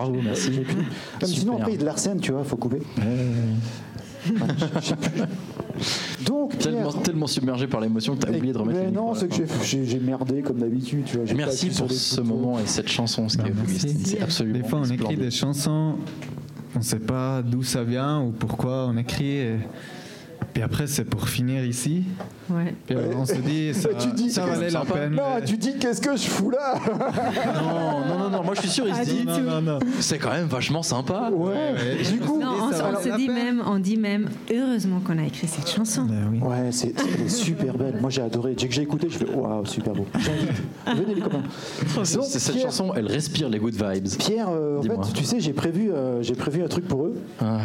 Bravo, merci. Mais sinon, il y a de l'arsène, tu vois, faut couper. Ouais, je sais plus. Donc, Pierre. Tellement, tellement submergé par l'émotion que t'as oublié de remettre Mais le non, c'est que j'ai- merdé comme d'habitude. tu Merci pour ce moment et cette chanson, ce Bah. C'est absolument Des fois, on écrit des chansons, on ne sait pas d'où ça vient ou pourquoi on écrit. Et... Puis après, c'est pour finir ici. Ouais. Puis on se dit, ça, tu dis, ça valait la peine. Non, mais- tu dis qu'est-ce que je fous là Non, non, non, non, moi je suis sûr, il se dit, c'est quand même vachement sympa. Ouais. ouais. Du coup, Non, on, on se dit peine. même, on dit même, heureusement qu'on a écrit cette chanson. Ben oui. Ouais, c'est elle est super belle. Moi, j'ai adoré. Dès que j'ai écouté, je fais waouh, super beau. J'invite. Venez les copains. Donc, cette Pierre- chanson, elle respire les good vibes. Pierre, euh, en Dis-moi. fait, tu sais, j'ai prévu, euh, j'ai prévu un truc pour eux. Ah,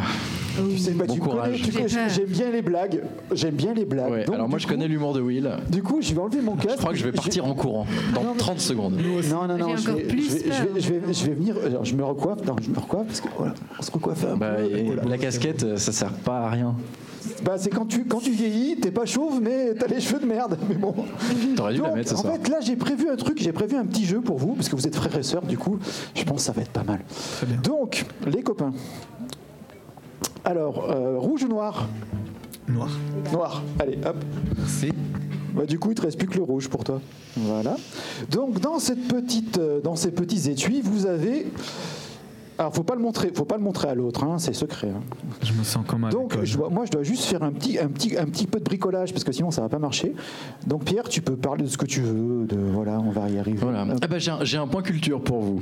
Tu sais, bah, Bon tu courage. j'aime bien les blagues. J'aime bien les blagues. ouais, Donc, alors moi je connais l'humour de Will. Du coup, je vais enlever mon casque. Je crois que je vais partir en courant dans Non, mais- 30 secondes. Non, non, non, je vais, plus je vais, je vais, je vais, je vais venir. alors, je me recoiffe. Non, je me recoiffe parce que voilà, on se recoiffe un Bah, peu. Voilà. la casquette, euh, ça sert pas à rien. Bah, c'est quand tu, quand tu vieillis, t'es pas chauve, mais t'as les cheveux de merde. Mais bon. T'aurais dû la Donc, mettre ce en soir. fait, là, j'ai prévu un truc, j'ai prévu un petit jeu pour vous, parce que vous êtes frères et sœurs, du coup, je pense que ça va être pas mal. bien. Donc, les copains. Alors, euh, rouge ou noir? Noir. Noir. Allez, hop. Si. Bah, du coup, il te reste plus que le rouge pour toi. Voilà. Donc, dans cette petite, euh, dans ces petits étuis, vous avez. Alors, faut pas le montrer, faut pas le montrer à l'autre, hein, c'est secret. hein. Je me sens comme à Donc, l'école. je dois- moi, je dois juste faire un petit, un, petit, un petit peu de bricolage parce que sinon, ça va pas marcher. Donc, Pierre, tu peux parler de ce que tu veux. De, voilà, on va y arriver. Voilà. Ah bah, j'ai un, point culture pour vous.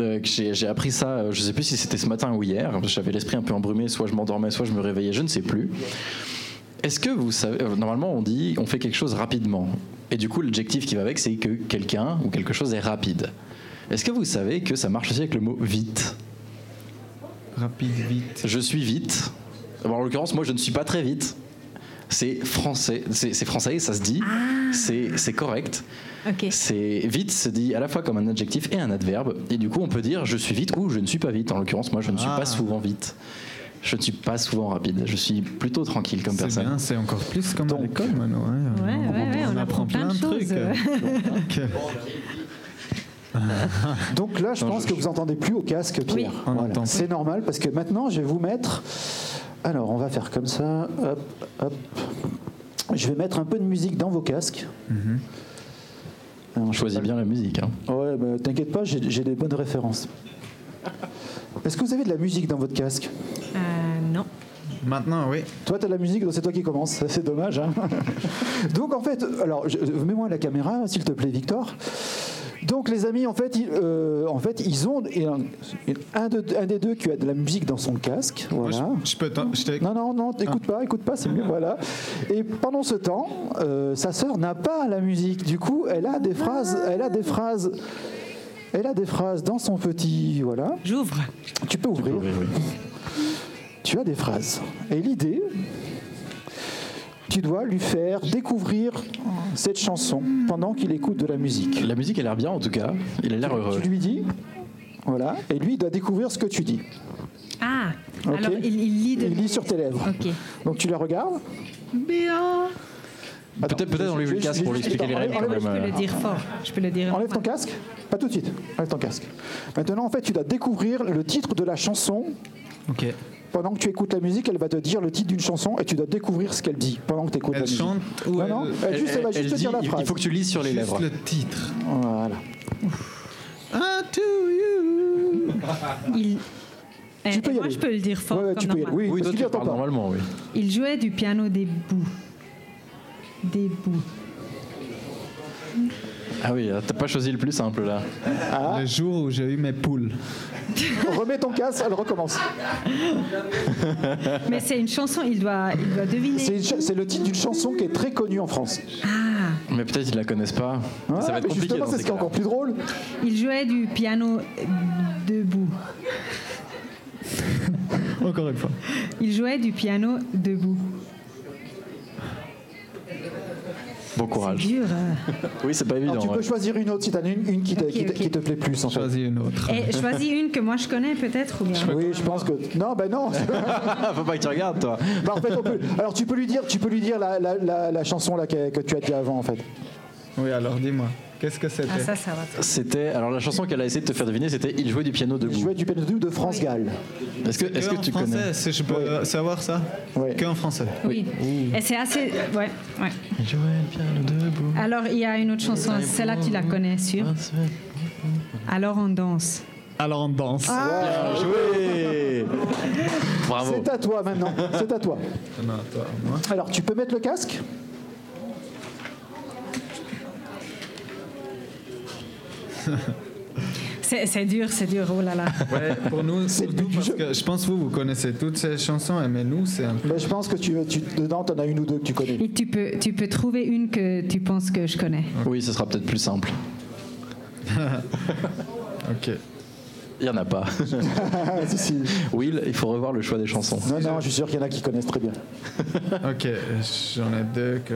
Euh, j'ai appris ça, euh, je sais plus si c'était ce matin ou hier. J'avais l'esprit un peu embrumé, soit je m'endormais, soit je me réveillais, je ne sais plus. Est-ce que vous savez, euh, normalement on dit on fait quelque chose rapidement. Et du coup, l'adjectif qui va avec, c'est que quelqu'un ou quelque chose est rapide. Est-ce que vous savez que ça marche aussi avec le mot vite? Rapide, vite. Je suis vite. En l'occurrence, moi je ne suis pas très vite. C'est français, c'est français, ça se dit, c'est c'est correct. Ok. C'est vite se dit à la fois comme un adjectif et un adverbe. Et du coup, on peut dire je suis vite ou je ne suis pas vite. En l'occurrence, moi, je ne suis Ah. pas souvent vite. Je ne suis pas souvent rapide. Je suis plutôt tranquille comme C'est personne. bien, c'est encore plus comme à l'école hein. Ouais, ouais, ouais, on apprend plein de choses. Donc là, je Non, pense je- que vous entendez plus au casque, Pierre. On Voilà. entend pas. C'est normal parce que maintenant, je vais vous mettre. Alors, on va faire comme ça. Hop, hop. Je vais mettre un peu de musique dans vos casques. Alors, je Choisis sais pas- bien la musique. hein. Ouais, bah, t'inquiète pas, j'ai j'ai des bonnes références. Est-ce que vous avez de la musique dans votre casque? Euh, non. Maintenant, oui. Toi, t'as de la musique, donc c'est toi qui commence. C'est dommage. hein. donc, en fait, alors, je- mets-moi la caméra, s'il te plaît, Victor. Donc, les amis, en fait, ils, euh, en fait, ils ont un, un de- un des deux qui a de la musique dans son casque. Moi, Voilà. je, je peux je Non, non, non, écoute pas, écoute pas, c'est mieux, voilà. Et pendant ce temps, euh, sa sœur n'a pas la musique. Du coup, elle a des phrases, elle a des phrases, elle a des phrases dans son petit, voilà. J'ouvre. Tu peux ouvrir. Oui. Tu as des phrases. Et l'idée, tu dois lui faire découvrir cette chanson pendant qu'il écoute de la musique. La musique a l'air bien en tout cas. Il a l'air heureux. Tu lui dis, voilà, et lui il doit découvrir ce que tu dis. Ah, Ok. alors il, il lit de Il lit sur tes lèvres. Ok. Donc tu la regardes. Attends, Peut-être peut-être je- le casque pour lui expliquer les règles Je peux le dire fort. Je peux le dire. Enlève ton casque. Pas tout de suite. Enlève ton casque. Maintenant, en fait, tu dois découvrir le titre de la chanson. Ok. Pendant que tu écoutes la musique, elle va te dire le titre d'une chanson et tu dois découvrir ce qu'elle dit pendant que tu écoutes la Elle musique. chante ou Non, elle... non, elle, juste, elle va juste elle te dit, dire la il- phrase. il faut que tu lises sur les Juste lèvres. le titre. Voilà. Ah, to you. Il... Eh, Tu peux y moi, aller. je peux le dire fort. Ouais, comme tu peux y aller. Oui, Oui, toi tu parles normalement, oui. Il jouait du piano des bouts. Des bouts. Ah oui, t'as pas choisi le plus simple là. Ah. Le jour où j'ai eu mes poules. Remets ton casque, elle recommence. Mais c'est une chanson, il doit, il doit deviner. C'est le titre d'une chanson qui est très connue en France. Mais peut-être ils la connaissent pas. Ah, ça va être compliqué justement, c'est ces ce qui est encore plus drôle. Il jouait du piano debout. Encore une fois. Il jouait du piano debout. Bon C'est courage. dur. euh. Oui, c'est pas évident. Alors, tu peux ouais. choisir une autre si tu as une, une qui, qui te- ok. qui te plaît plus. En fait. Choisis une autre. Et choisis une que moi je connais peut-être ou bien? Oui, je pense que. Non, ben non. Faut pas que tu regardes toi. Bah, en fait, on peut- Alors, tu peux lui dire, tu peux lui dire la, la- la- la chanson là, que, que tu as dit avant, en fait. Oui, alors dis-moi. Qu'est-ce que c'était Ah, ça, ça va. C'était alors la chanson qu'elle a essayé de te faire deviner, c'était Il jouait du piano Il debout. jouait du piano de France Gall. Est-ce que, est-ce que en tu français, connais si je peux savoir ça Ouais. Que en français. Oui. Et c'est assez. Ouais, ouais. Il jouait le piano debout. Alors, il y a une autre chanson, celle-là, tu la connais, sûr. Alors, on danse. Alors on danse. Ah. Bien joué Bravo. C'est à toi maintenant. C'est à toi. Non, toi, moi. Alors, tu peux mettre le casque? C'est dur, c'est dur, oh là là. Ouais, pour nous, surtout parce que je pense que vous, vous connaissez toutes ces chansons, mais nous, c'est un peu. Ben, Je pense que tu, tu, dedans, tu en as une ou deux que tu connais. Et tu peux, tu peux trouver une que tu penses que je connais. Oui, ce sera peut-être plus simple. Ok. Il n'y en a pas. Si, si. Will, il faut revoir le choix des chansons. Non, non, je suis sûr qu'il y en a qui connaissent très bien. Ok, j'en ai deux que.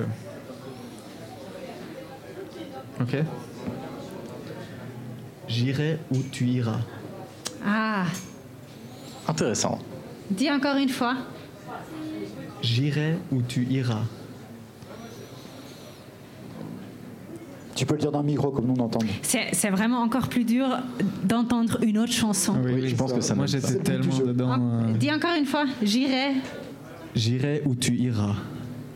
Ok. J'irai où tu iras. Ah, Intéressant. dis encore une fois. J'irai où tu iras. Tu peux le dire dans le micro comme nous on entend. C'est c'est vraiment encore plus dur d'entendre une autre chanson. Oui, je pense que ça Moi, j'étais tellement dedans. Euh, Dis encore une fois. J'irai, J'irai où tu iras.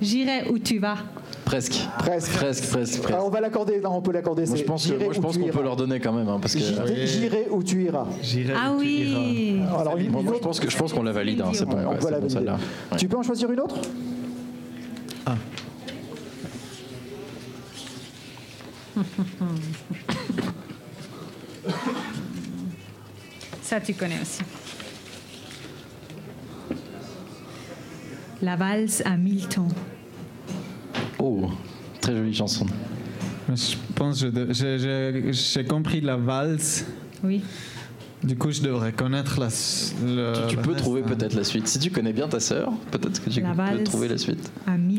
J'irai où tu vas. Presque. Presque. Presque, presque, presque. Ah, on va l'accorder, non, on peut l'accorder. Moi, je pense que- j'irai moi, je où pense tu qu'on peut iras. leur donner quand même, hein, parce que. J'irai- où tu iras. J'irai Ah où tu iras. oui. Alors, une, Moi, une je pense que je pense qu'on la valide. hein, c'est bon, on peut c'est la bon, valider. celle-là. Ouais. Tu peux en choisir une autre? Ça, tu connais aussi. La valse à mille tons. Oh, très jolie chanson. Je pense que j'ai- compris la valse. Oui. Du coup, je devrais connaître la. le- Tu peux reste, trouver hein. peut-être la suite. Si tu connais bien ta sœur, peut-être que tu La peux trouver la suite.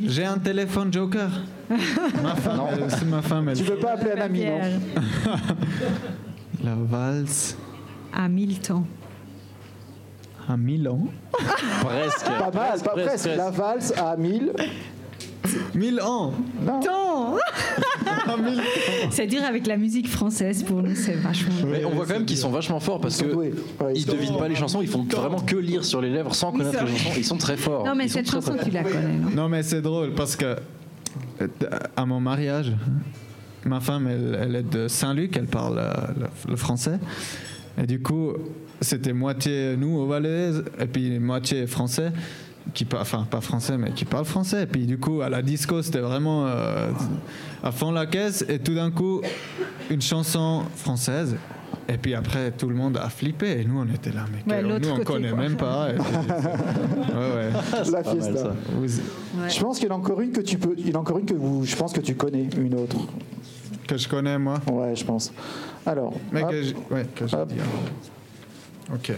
J'ai un téléphone joker. ma femme, aussi, ma femme, elle. Tu veux pas appeler un ami, non. La valse À mille tons. À Milan. Presque. Pas mal, pas presque, presque. La valse à 1000. Milan Non. Tons C'est dur avec la musique française pour nous, c'est vachement. Mais on voit quand même qu'ils sont vachement forts parce Ils sont que doués. Ouais, sont- devinent pas les chansons, ils font vraiment que lire sur les lèvres sans connaître les chansons. Ils sont très forts. Non, mais Ils cette chanson, tu la connais, non? Non, mais c'est drôle parce que euh, à mon mariage, ma femme, elle, elle est de Saint-Luc, elle parle euh, le, le français. Et du coup, c'était moitié nous au Valais et puis moitié français. Qui par- enfin pas français mais qui parle français et puis du coup à la disco c'était vraiment euh, à fond la caisse et tout d'un coup une chanson française et puis après tout le monde a flippé et nous on était là mais Ouais, nous on côté, connaît quoi. même pas et puis- ouais ouais La fiesta. Je pense qu'il y en a encore une que tu peux. Il y en a encore une que vous. Je pense que tu connais une autre. que je connais moi Ouais, je pense. Alors. Mais hop. que je, ouais, que je Hop. dis. Ok.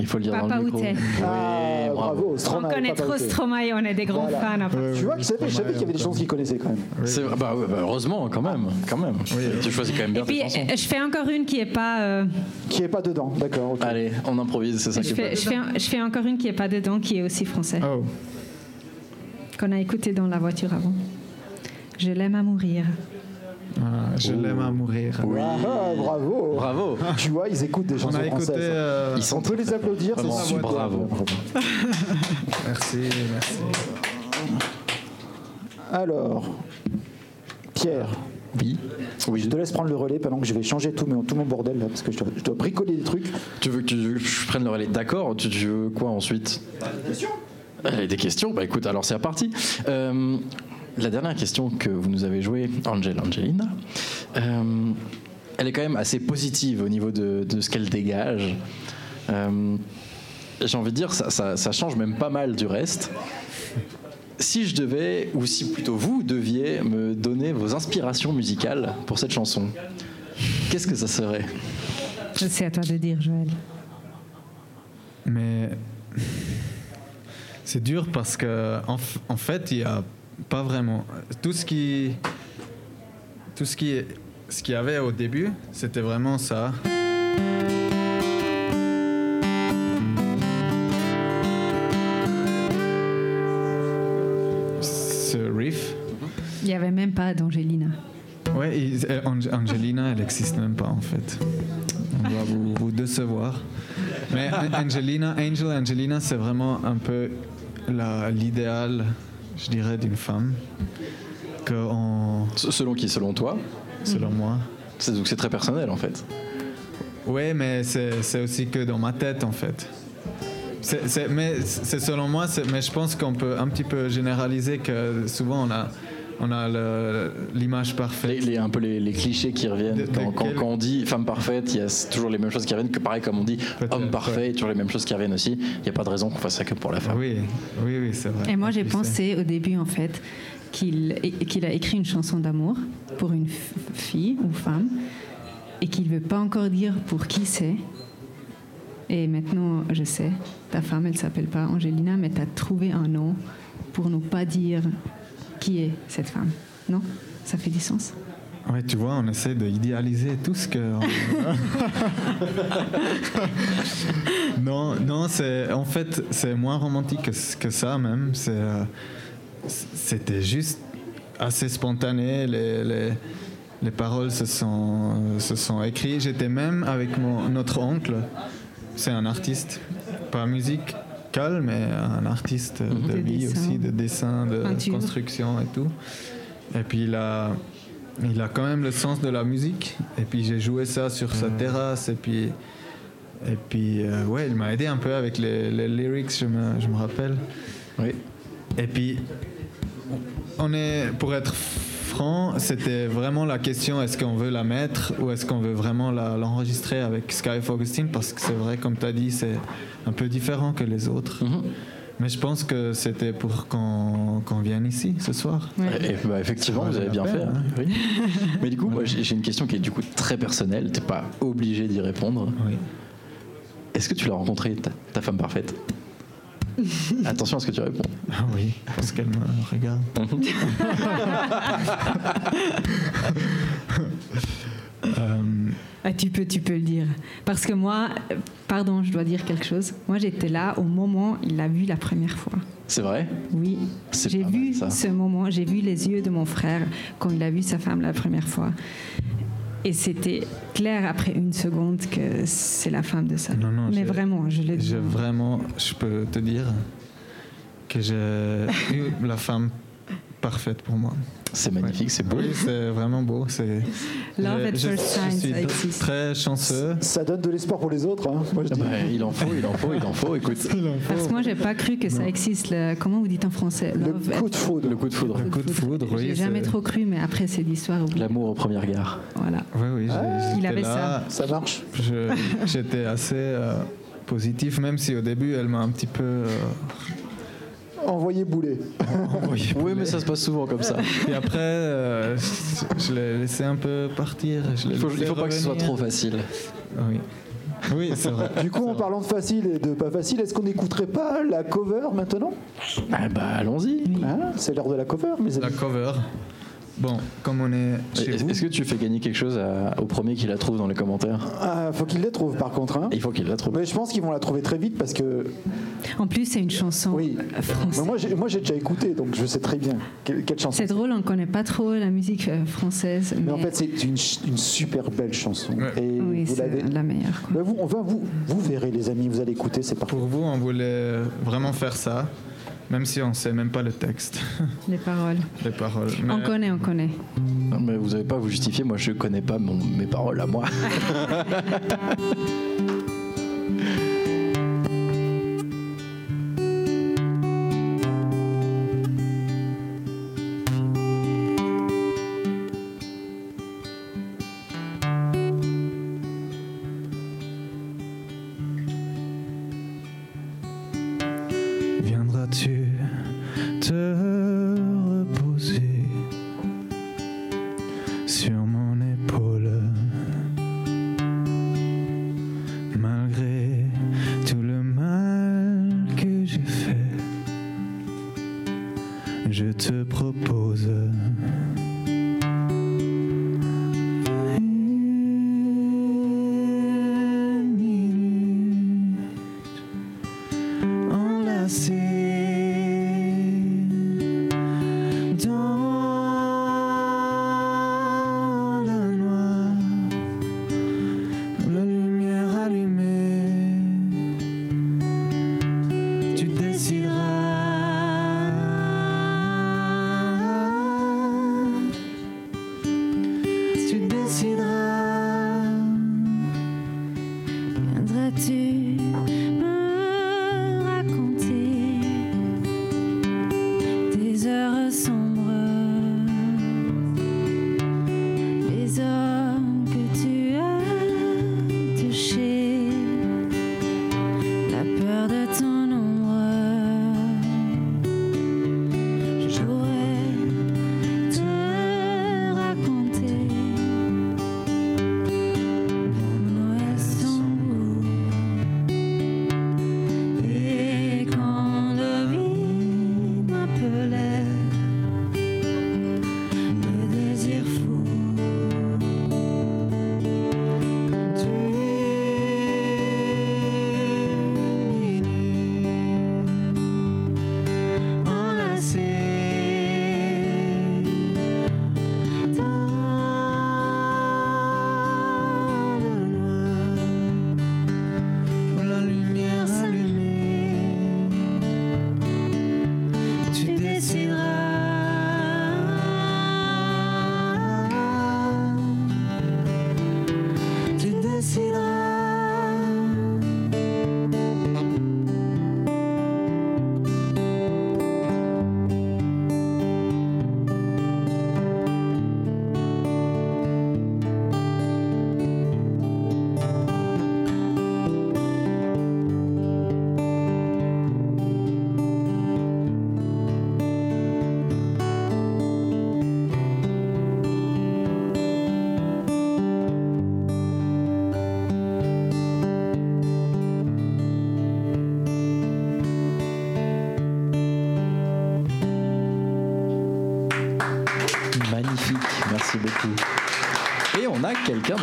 Il faut le dire dans Papa le micro. Outé. Ah, Oui, bravo. On Stromae, connaît Papa trop Outé. Stromae, on est des grands Voilà. fans. après. Tu vois, je savais, qu'il y avait des choses qu'ils connaissaient quand même. C'est vrai, bah, bah, heureusement quand même, quand même. Tu choisis quand même bien Et puis, chansons. je fais encore une qui est pas. euh, Qui est pas dedans, d'accord. Allez, on improvise, c'est ça qui je, est fais, je, fais, je fais encore une qui est pas dedans, qui est aussi français, Oh. qu'on a écouté dans la voiture avant. Je l'aime à mourir. Ah, je l'aime à mourir. Ah, bravo. Bravo. Tu vois, ils écoutent des On chansons a écouté. françaises. euh, Ils sont On peut les applaudir, c'est super. bravo. Merci, merci. Alors, Pierre, Oui. je Oui. te laisse prendre le relais pendant que je vais changer tout mon, tout mon bordel là, parce que je dois, je dois bricoler des trucs. Tu veux que, tu veux que je prenne le relais? D'accord. Tu, tu veux quoi ensuite? Allez, des questions Bah écoute, alors c'est reparti. Euh, la dernière question que vous nous avez jouée, Angel Angelina, euh, elle est quand même assez positive au niveau de, de ce qu'elle dégage. Euh, J'ai envie de dire, ça, ça- ça change même pas mal du reste. Si je devais, ou si plutôt vous deviez me donner vos inspirations musicales pour cette chanson, qu'est-ce que ça serait? C'est à toi de dire, Joël. Mais c'est dur parce que en, en fait, il y a pas vraiment tout ce qui tout ce qui ce qu'il y avait au début, c'était vraiment ça. ce riff. Il n'y avait même pas d'Angelina. Ouais, euh, Ange- Angelina, elle n'existe même pas en fait. On va vous, vous décevoir. Mais An- Angelina, Angel Angelina, c'est vraiment un peu l'idéal, je dirais, d'une femme. Que on, Selon qui? Selon toi? Selon moi. C'est donc c'est très personnel en fait. Ouais, mais c'est aussi que dans ma tête en fait. Mais c'est selon moi, mais je pense qu'on peut un petit peu généraliser que souvent on a, on a l'image parfaite. Les, les- un peu les, les clichés qui reviennent De- de quand, quand- quel- quand on dit femme parfaite, il y a toujours les mêmes choses qui reviennent. Que pareil comme on dit homme parfait, ouais. il y a toujours les mêmes choses qui reviennent aussi. Il n'y a pas de raison qu'on fasse ça que pour la femme. Oui, oui, oui, c'est vrai. Et moi, j'ai pensé au début, en fait, qu'il a écrit une chanson d'amour pour une fille ou femme et qu'il ne veut pas encore dire pour qui c'est. Et maintenant, je sais, ta femme, elle s'appelle pas Angelina, mais tu as trouvé un nom pour ne pas dire qui est cette femme? Non? Ça fait du sens? Ouais, tu vois, on essaie d'idéaliser tout ce que. non, non, c'est en fait c'est moins romantique que, que ça même. Euh, c'était juste assez spontané. Les, les, les paroles se sont se sont écrites. J'étais même avec mon notre oncle. C'est un artiste, pas musical, mais un artiste de De vie dessin. aussi, de dessin, de Peinture. construction et tout. Et puis il a, il a quand même le sens de la musique. Et puis j'ai joué ça sur sa terrasse. Et puis, et puis euh, ouais, il m'a aidé un peu avec les, les lyrics, je me, je me rappelle. Oui. Et puis, on est, pour être franc, c'était vraiment la question est-ce qu'on veut la mettre ou est-ce qu'on veut vraiment l'enregistrer avec Sky Augustine? Parce que c'est vrai, comme tu as dit, c'est un peu différent que les autres. Mhm. Mais je pense que c'était pour qu'on qu'on vienne ici ce soir. Ouais. Et, bah, effectivement, vous avez bien fait. peine, hein. Oui. Mais du coup, moi, j'ai j'ai une question qui est du coup très personnelle. T'es pas obligé d'y répondre. Oui. Est-ce que tu l'as rencontrée, ta, ta femme parfaite? Attention à ce que tu réponds. Ah oui, parce qu'elle me regarde. Euh, Ah, tu peux, tu peux le dire. Parce que moi, pardon, je dois dire quelque chose. Moi, j'étais là au moment où il l'a vu la première fois. C'est vrai? Oui, C'est j'ai vu mal, ce moment, j'ai vu les yeux de mon frère quand il a vu sa femme la première fois. Et c'était clair après une seconde que c'est la femme de vie. Non, non, Mais vraiment, je dis. J'ai vraiment, je peux te dire que j'ai eu la femme parfaite pour moi. C'est magnifique, c'est beau. Oui, c'est vraiment beau. C'est. Love je- at je- suis ça très chanceux. Ça donne de l'espoir pour les autres. hein. Moi, je Ah dis. bah, il en faut, il en faut, il en faut. Écoute, Parce que moi, j'ai pas cru que ça existe. Le, comment vous dites en français? Le Love coup de foudre. le coup de foudre. Le coup de foudre, oui. J'ai jamais c'est- trop cru, mais après cette histoire, oui. L'amour au premier regard. Voilà. Oui, oui. Ah, il avait là, Ça marche. J'étais assez euh, positif, même si au début, elle m'a un petit peu. euh, Envoyez boulet. envoyé Oui, mais ça se passe souvent comme ça. Et après, euh, je, l'ai laissé un peu partir. Je Il faut, il faut pas que ce soit trop facile. Oui, oui c'est vrai. Du coup, en parlant de facile et de pas facile, est-ce qu'on n'écouterait pas la cover maintenant? Ah bah allons-y. Hein? C'est l'heure de la cover, mes La amis. cover. Bon, comme on est chez Est-ce vous. est-ce que tu fais gagner quelque chose à- au premier qui la trouve dans les commentaires Ah, faut qu'ils la trouvent par contre. Hein. Il faut qu'il la trouve. Mais je pense qu'ils vont la trouver très vite parce que En plus, c'est une chanson Oui. française. Mais moi j'ai moi, j'ai déjà écouté donc je sais très bien quelle, quelle chanson. C'est drôle, on connaît pas trop la musique euh, française. Mais Mais, en fait c'est une, super belle chanson. Ouais. Et oui, vous c'est l'avez. la meilleure. quoi. Bah, vous, on va vous vous verrez les amis, vous allez écouter, c'est parfait. Pour vous, on voulait vraiment faire ça, même si on sait même pas le texte, Les paroles. les paroles. Mais On connaît, on connaît. Non, mais vous n'avez pas à vous justifier, moi je connais pas mon- mes paroles à moi.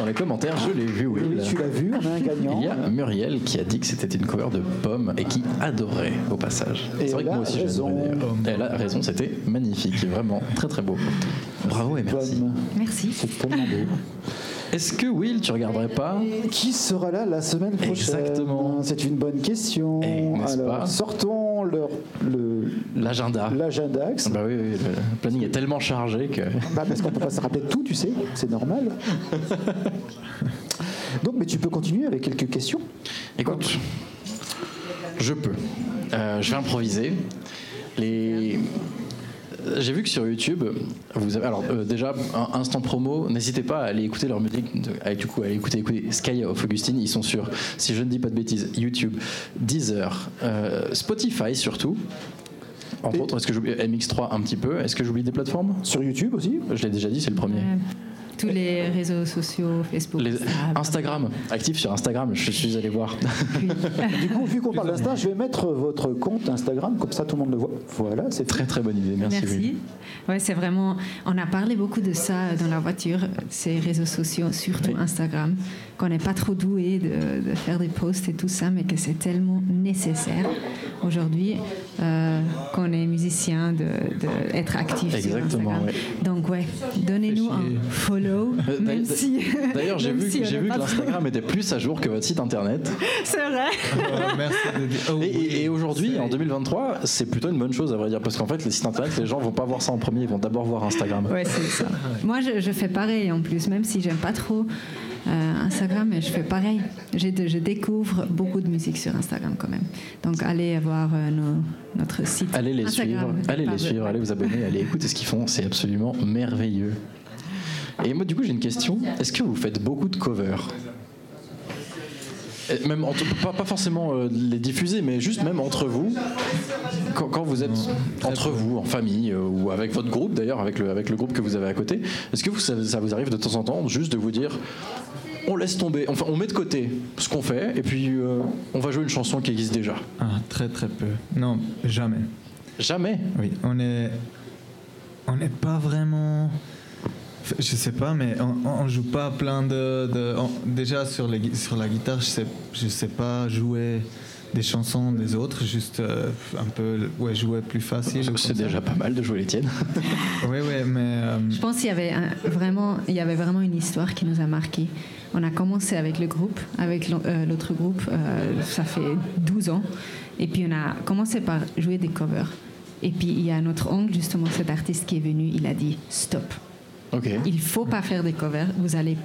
dans les commentaires, je l'ai vu, oui. Oui, tu l'as vu, on a un gagnant. Il y a Muriel qui a dit que c'était une cover de Pomme et qui adorait au passage. Et C'est vrai que moi aussi j'ai raison. adoré d'ailleurs. Elle a raison, c'était magnifique, vraiment très très beau. Bravo et merci. Pomme. Merci. C'est tellement beau. Est-ce que Will, tu regarderais pas Qui sera là la semaine prochaine Exactement. C'est une bonne question. Eh, Alors, sortons leur- le- L'agenda. l'agenda. Bah oui, oui, le planning est tellement chargé que. Bah, parce qu'on peut pas se rappeler de tout, tu sais, c'est normal. Donc, mais tu peux continuer avec quelques questions. Écoute, je peux. Euh, je vais improviser. Les... euh, J'ai vu que sur YouTube, vous avez alors euh, déjà un instant promo. N'hésitez pas à aller écouter leur musique. de- à, du coup, à aller écouter, écouter Sky of Augustine. Ils sont sur, si je ne dis pas de bêtises, YouTube, Deezer, euh, Spotify surtout. Entre Et- autres, est-ce que j'oublie MX3 un petit peu Est-ce que j'oublie des plateformes? Sur YouTube aussi? Je l'ai déjà dit, c'est le premier. Tous les réseaux sociaux, Facebook, Les- Instagram, actif sur Instagram, je suis allé voir. Du coup, vu qu'on parle d'Insta, je vais mettre votre compte Instagram, comme ça tout le monde le voit. Voilà, c'est Très très bonne idée, merci. Merci. Ouais, c'est vraiment. On a parlé beaucoup de ça dans la voiture, ces réseaux sociaux, surtout Oui. Instagram, qu'on n'est pas trop doué de, de faire des posts et tout ça, mais que c'est tellement nécessaire aujourd'hui euh, qu'on est musicien de, de être actif Exactement, sur Instagram. ouais. Donc ouais, donnez-nous un follow, Euh, même d'ailleurs- si. D'ailleurs, j'ai vu, si j'ai vu que l'Instagram était plus à jour que votre site internet. C'est vrai. Oh, dire. Oh, Et, oui. et- et aujourd'hui, en 2023, c'est plutôt une bonne chose à vrai dire, parce qu'en fait, les sites internet, les gens vont pas voir ça en premier, ils vont d'abord voir Instagram. Ouais, c'est ça. Moi, je, je fais pareil en plus, même si j'aime pas trop euh, Instagram, mais je fais pareil. De- je découvre beaucoup de musique sur Instagram quand même. Donc, allez voir euh, nos- notre site. Allez les Instagram, suivre, allez les suivre, allez vous abonner, allez écouter ce qu'ils font, c'est absolument merveilleux. Et moi, du coup, j'ai une question. Est-ce que vous faites beaucoup de covers? Et même entre- pas, pas forcément euh, les diffuser, mais juste même entre vous, quand, quand vous êtes entre vous, en famille, euh, ou avec votre groupe d'ailleurs, avec le, avec le groupe que vous avez à côté, est-ce que vous, ça, ça vous arrive de temps en temps juste de vous dire on laisse tomber, enfin on met de côté ce qu'on fait, et puis euh, on va jouer une chanson qui existe déjà? Ah, très très peu. Non, jamais. Jamais? Oui, on est, on n'est pas vraiment. Je sais pas, mais on, on joue pas plein de. de- on- déjà sur, les, gui- sur la guitare, je sais, je sais pas jouer des chansons des autres, juste euh, un peu, ouais, jouer plus facile. ou C'est déjà pas mal de jouer les tiennes. Oui, oui, mais. euh, Je pense qu'il y avait un- vraiment, il y avait vraiment une histoire qui nous a marqué. On a commencé avec le groupe, avec euh, l'autre groupe, euh, ça fait 12 ans. Et puis on a commencé par jouer des covers. Et puis il y a notre oncle, justement, cet artiste qui est venu, il a dit stop. Il faut pas faire des covers. Vous allez,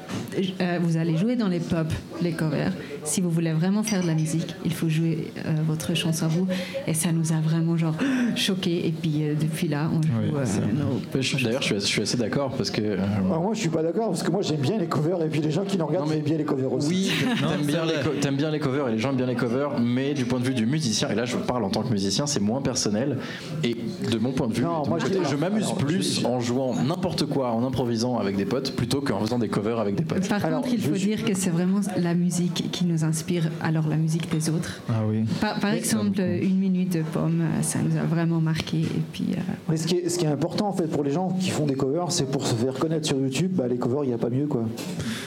euh, vous allez jouer dans les pubs les covers. Si vous voulez vraiment faire de la musique, il faut jouer euh, votre chanson à vous. Et ça nous a vraiment genre choqué. Et puis euh, depuis là, on joue Oui, euh, D'ailleurs, je suis, je suis assez d'accord parce que. euh, Alors moi, je suis pas d'accord parce que moi, j'aime bien les covers et puis les gens qui nous regardent Non, mais- aiment bien les covers aussi. Oui, t'aimes bien, les bien les covers et les gens aiment bien les covers, mais du point de vue du musicien, et là je parle en tant que musicien, c'est moins personnel. Et de mon point de vue, Non, de moi, mon je côté, dis- je m'amuse plus je- en jouant n'importe quoi, en improvisant avec des potes, plutôt qu'en faisant des covers avec des potes. Par Alors, contre, il faut suis- dire que c'est vraiment la musique qui nous inspire, alors la musique des autres. Ah oui. Par, par exemple, une minute de pomme, euh, ça nous a vraiment marqué. Et puis, euh, Mais ce qui, est, ce qui est important en fait pour les gens qui font des covers, c'est pour se faire connaître sur YouTube. Bah, les covers, il n'y a pas mieux quoi.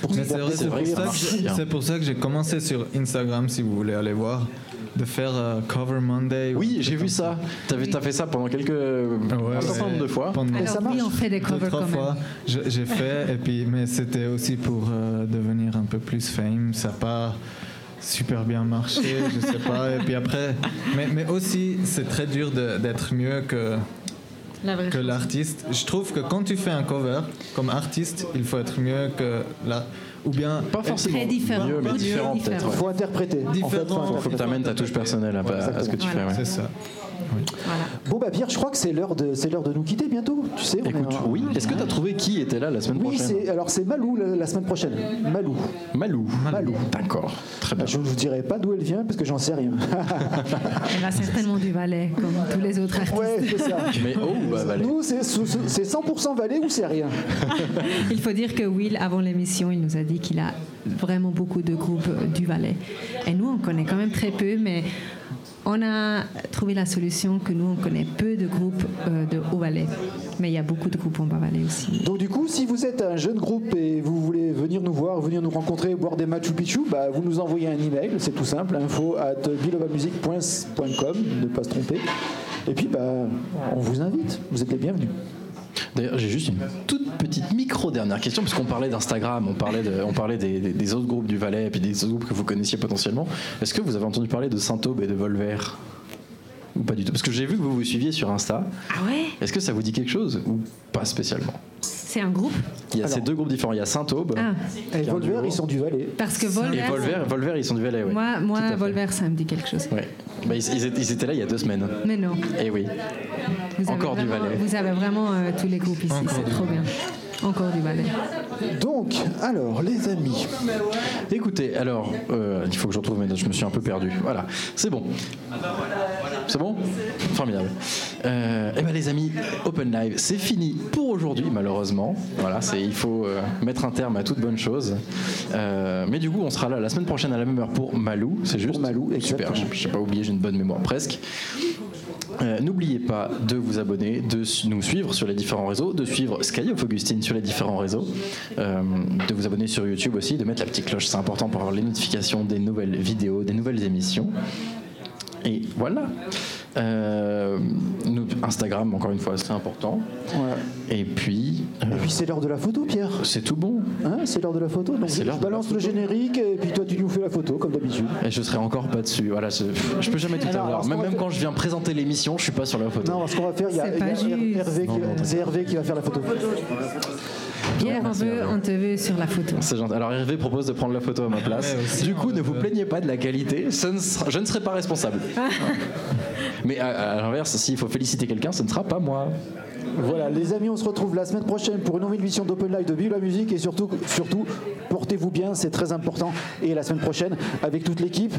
Pour, c'est pour ça que j'ai commencé sur Instagram, si vous voulez aller voir, de faire euh, Cover Monday. Oui, j'ai vu ça. T'as fait ça pendant quelques. un certain ouais. nombre de fois. Pendant alors ça oui, marche. on fait des covers trois quand fois, même. je- j'ai fait, et puis, mais c'était aussi pour euh, devenir un peu plus fame. Ça n'a pas super bien marché, je sais pas. Et puis après, mais, mais aussi, c'est très dur de- d'être mieux que, La que l'artiste. Je trouve que quand tu fais un cover, comme artiste, il faut être mieux que la. Ou bien. Pas forcément Très différent. mieux, mais différent peut-être. ouais. faut interpréter. En fait, Différent. faut Faut que interpréter. t'amènes ta touche personnelle à, à ce que tu Voilà. fais. ouais. C'est ça. Voilà. Bon bah Pierre, je crois que c'est l'heure de c'est l'heure de nous quitter bientôt. Tu sais. Écoute, oui. Est-ce que t'as trouvé qui était là la semaine Oui, prochaine c'est alors c'est Malou la, la semaine prochaine. Malou. Malou. Malou. D'accord. Très bien. Je ne vous dirai pas d'où elle vient parce que j'en sais rien. Elle va certainement du Valais, comme tous les autres artistes. ouais, c'est ça. Mais oh, bah, Valais. Nous, c'est c'est 100% Valais ou c'est rien? Il faut dire que Will, avant l'émission, il nous a dit qu'il a vraiment beaucoup de groupes du Valais. Et nous, on connaît quand même très peu, mais on a trouvé la solution que nous, on connaît peu de groupes euh, de Haut-Valais. Mais il y a beaucoup de groupes en Bas-Valais aussi. Donc du coup, si vous êtes un jeune groupe et vous voulez venir nous voir, venir nous rencontrer, boire des Machu Picchu, bah, vous nous envoyez un email, c'est tout simple, info at bilovamusic.com, ne pas se tromper. Et puis, bah, on vous invite, vous êtes les bienvenus. D'ailleurs, j'ai juste une toute petite micro dernière question, parce qu'on parlait d'Instagram, on parlait, de- on parlait des, des- des autres groupes du Valais, et puis des autres groupes que vous connaissiez potentiellement. Est-ce que vous avez entendu parler de Saint-Aube et de Volver? Ou pas du tout? Parce que j'ai vu que vous vous suiviez sur Insta. Ah ouais? Est-ce que ça vous dit quelque chose? Ou pas spécialement? C'est un groupe Il y a Alors. ces deux groupes différents. Il y a Saint-Aube Ah, Et Volver, ils sont du Valais. parce que et Volver. Volver. Volver, ils sont du Valais, oui. Moi, moi. Volver, ça me dit quelque chose. Ouais. Bah, ils, ils étaient, ils étaient là il y a deux semaines. Mais non. Et oui. Vous avez Encore du Valais. Vous avez vraiment euh, tous les groupes ici, c'est trop bien. Encore du Valais. Donc, alors, les amis, Écoutez, alors, euh, il faut que je retrouve mes notes, je me suis un peu perdu. Voilà, c'est bon. C'est bon? Formidable. Euh, eh ben les amis, Open Live, c'est fini pour aujourd'hui, malheureusement. Voilà, c'est, il faut euh, mettre un terme à toute bonne chose. Euh, mais du coup, on sera là la semaine prochaine à la même heure pour Malou, c'est juste. Pour Malou, Super, exactement. je n'ai pas oublié, j'ai une bonne mémoire presque. Euh, N'oubliez pas de vous abonner, de nous suivre sur les différents réseaux, de suivre Sky of Augustine sur les différents réseaux, euh, de vous abonner sur YouTube aussi, de mettre la petite cloche, c'est important pour avoir les notifications des nouvelles vidéos, des nouvelles émissions. Et voilà. Euh, nous- Instagram, encore une fois, c'est important. voilà. Et puis, euh, Et puis c'est l'heure de la photo, Pierre. c'est tout bon. Hein, c'est l'heure de la photo. Donc, je balance le générique et puis toi, tu nous fais la photo, comme d'habitude. Et je serai encore pas dessus. Voilà, je, peux jamais tout Alors, avoir. alors, Même, même faire- quand je viens présenter l'émission, je suis pas sur la photo. Non, ce qu'on va faire, il y a, y. Hervé, qui, c'est Hervé qui va faire la photo. Pierre, on, veut, te veut sur la photo. C'est gentil. Alors Hervé propose de prendre la photo à ma place. du coup, ne vous plaignez pas de la qualité. Ce ne sera- je ne serai pas responsable. Mais à, à l'inverse, s'il faut féliciter quelqu'un, ce ne sera pas moi. Voilà, les amis, on se retrouve la semaine prochaine pour une nouvelle émission d'Open Live de Vive la musique et surtout, surtout, portez-vous bien, c'est très important. Et la semaine prochaine, avec toute l'équipe,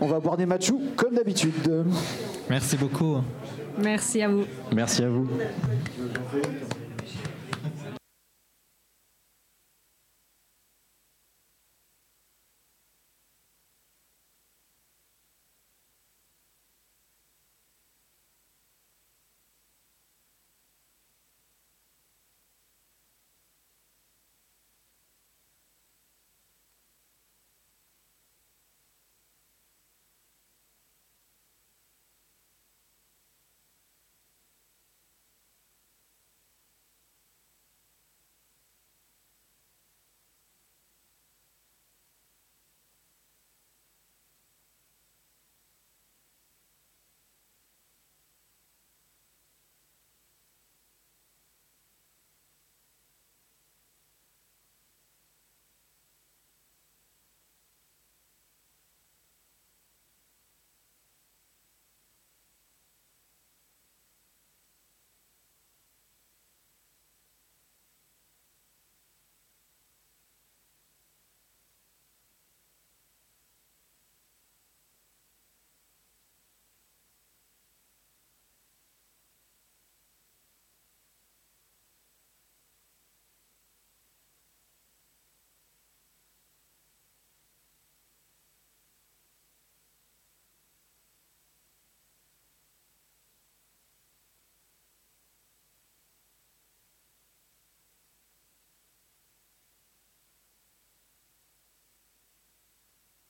on va boire des matchous comme d'habitude. Merci beaucoup. Merci à vous. Merci à vous.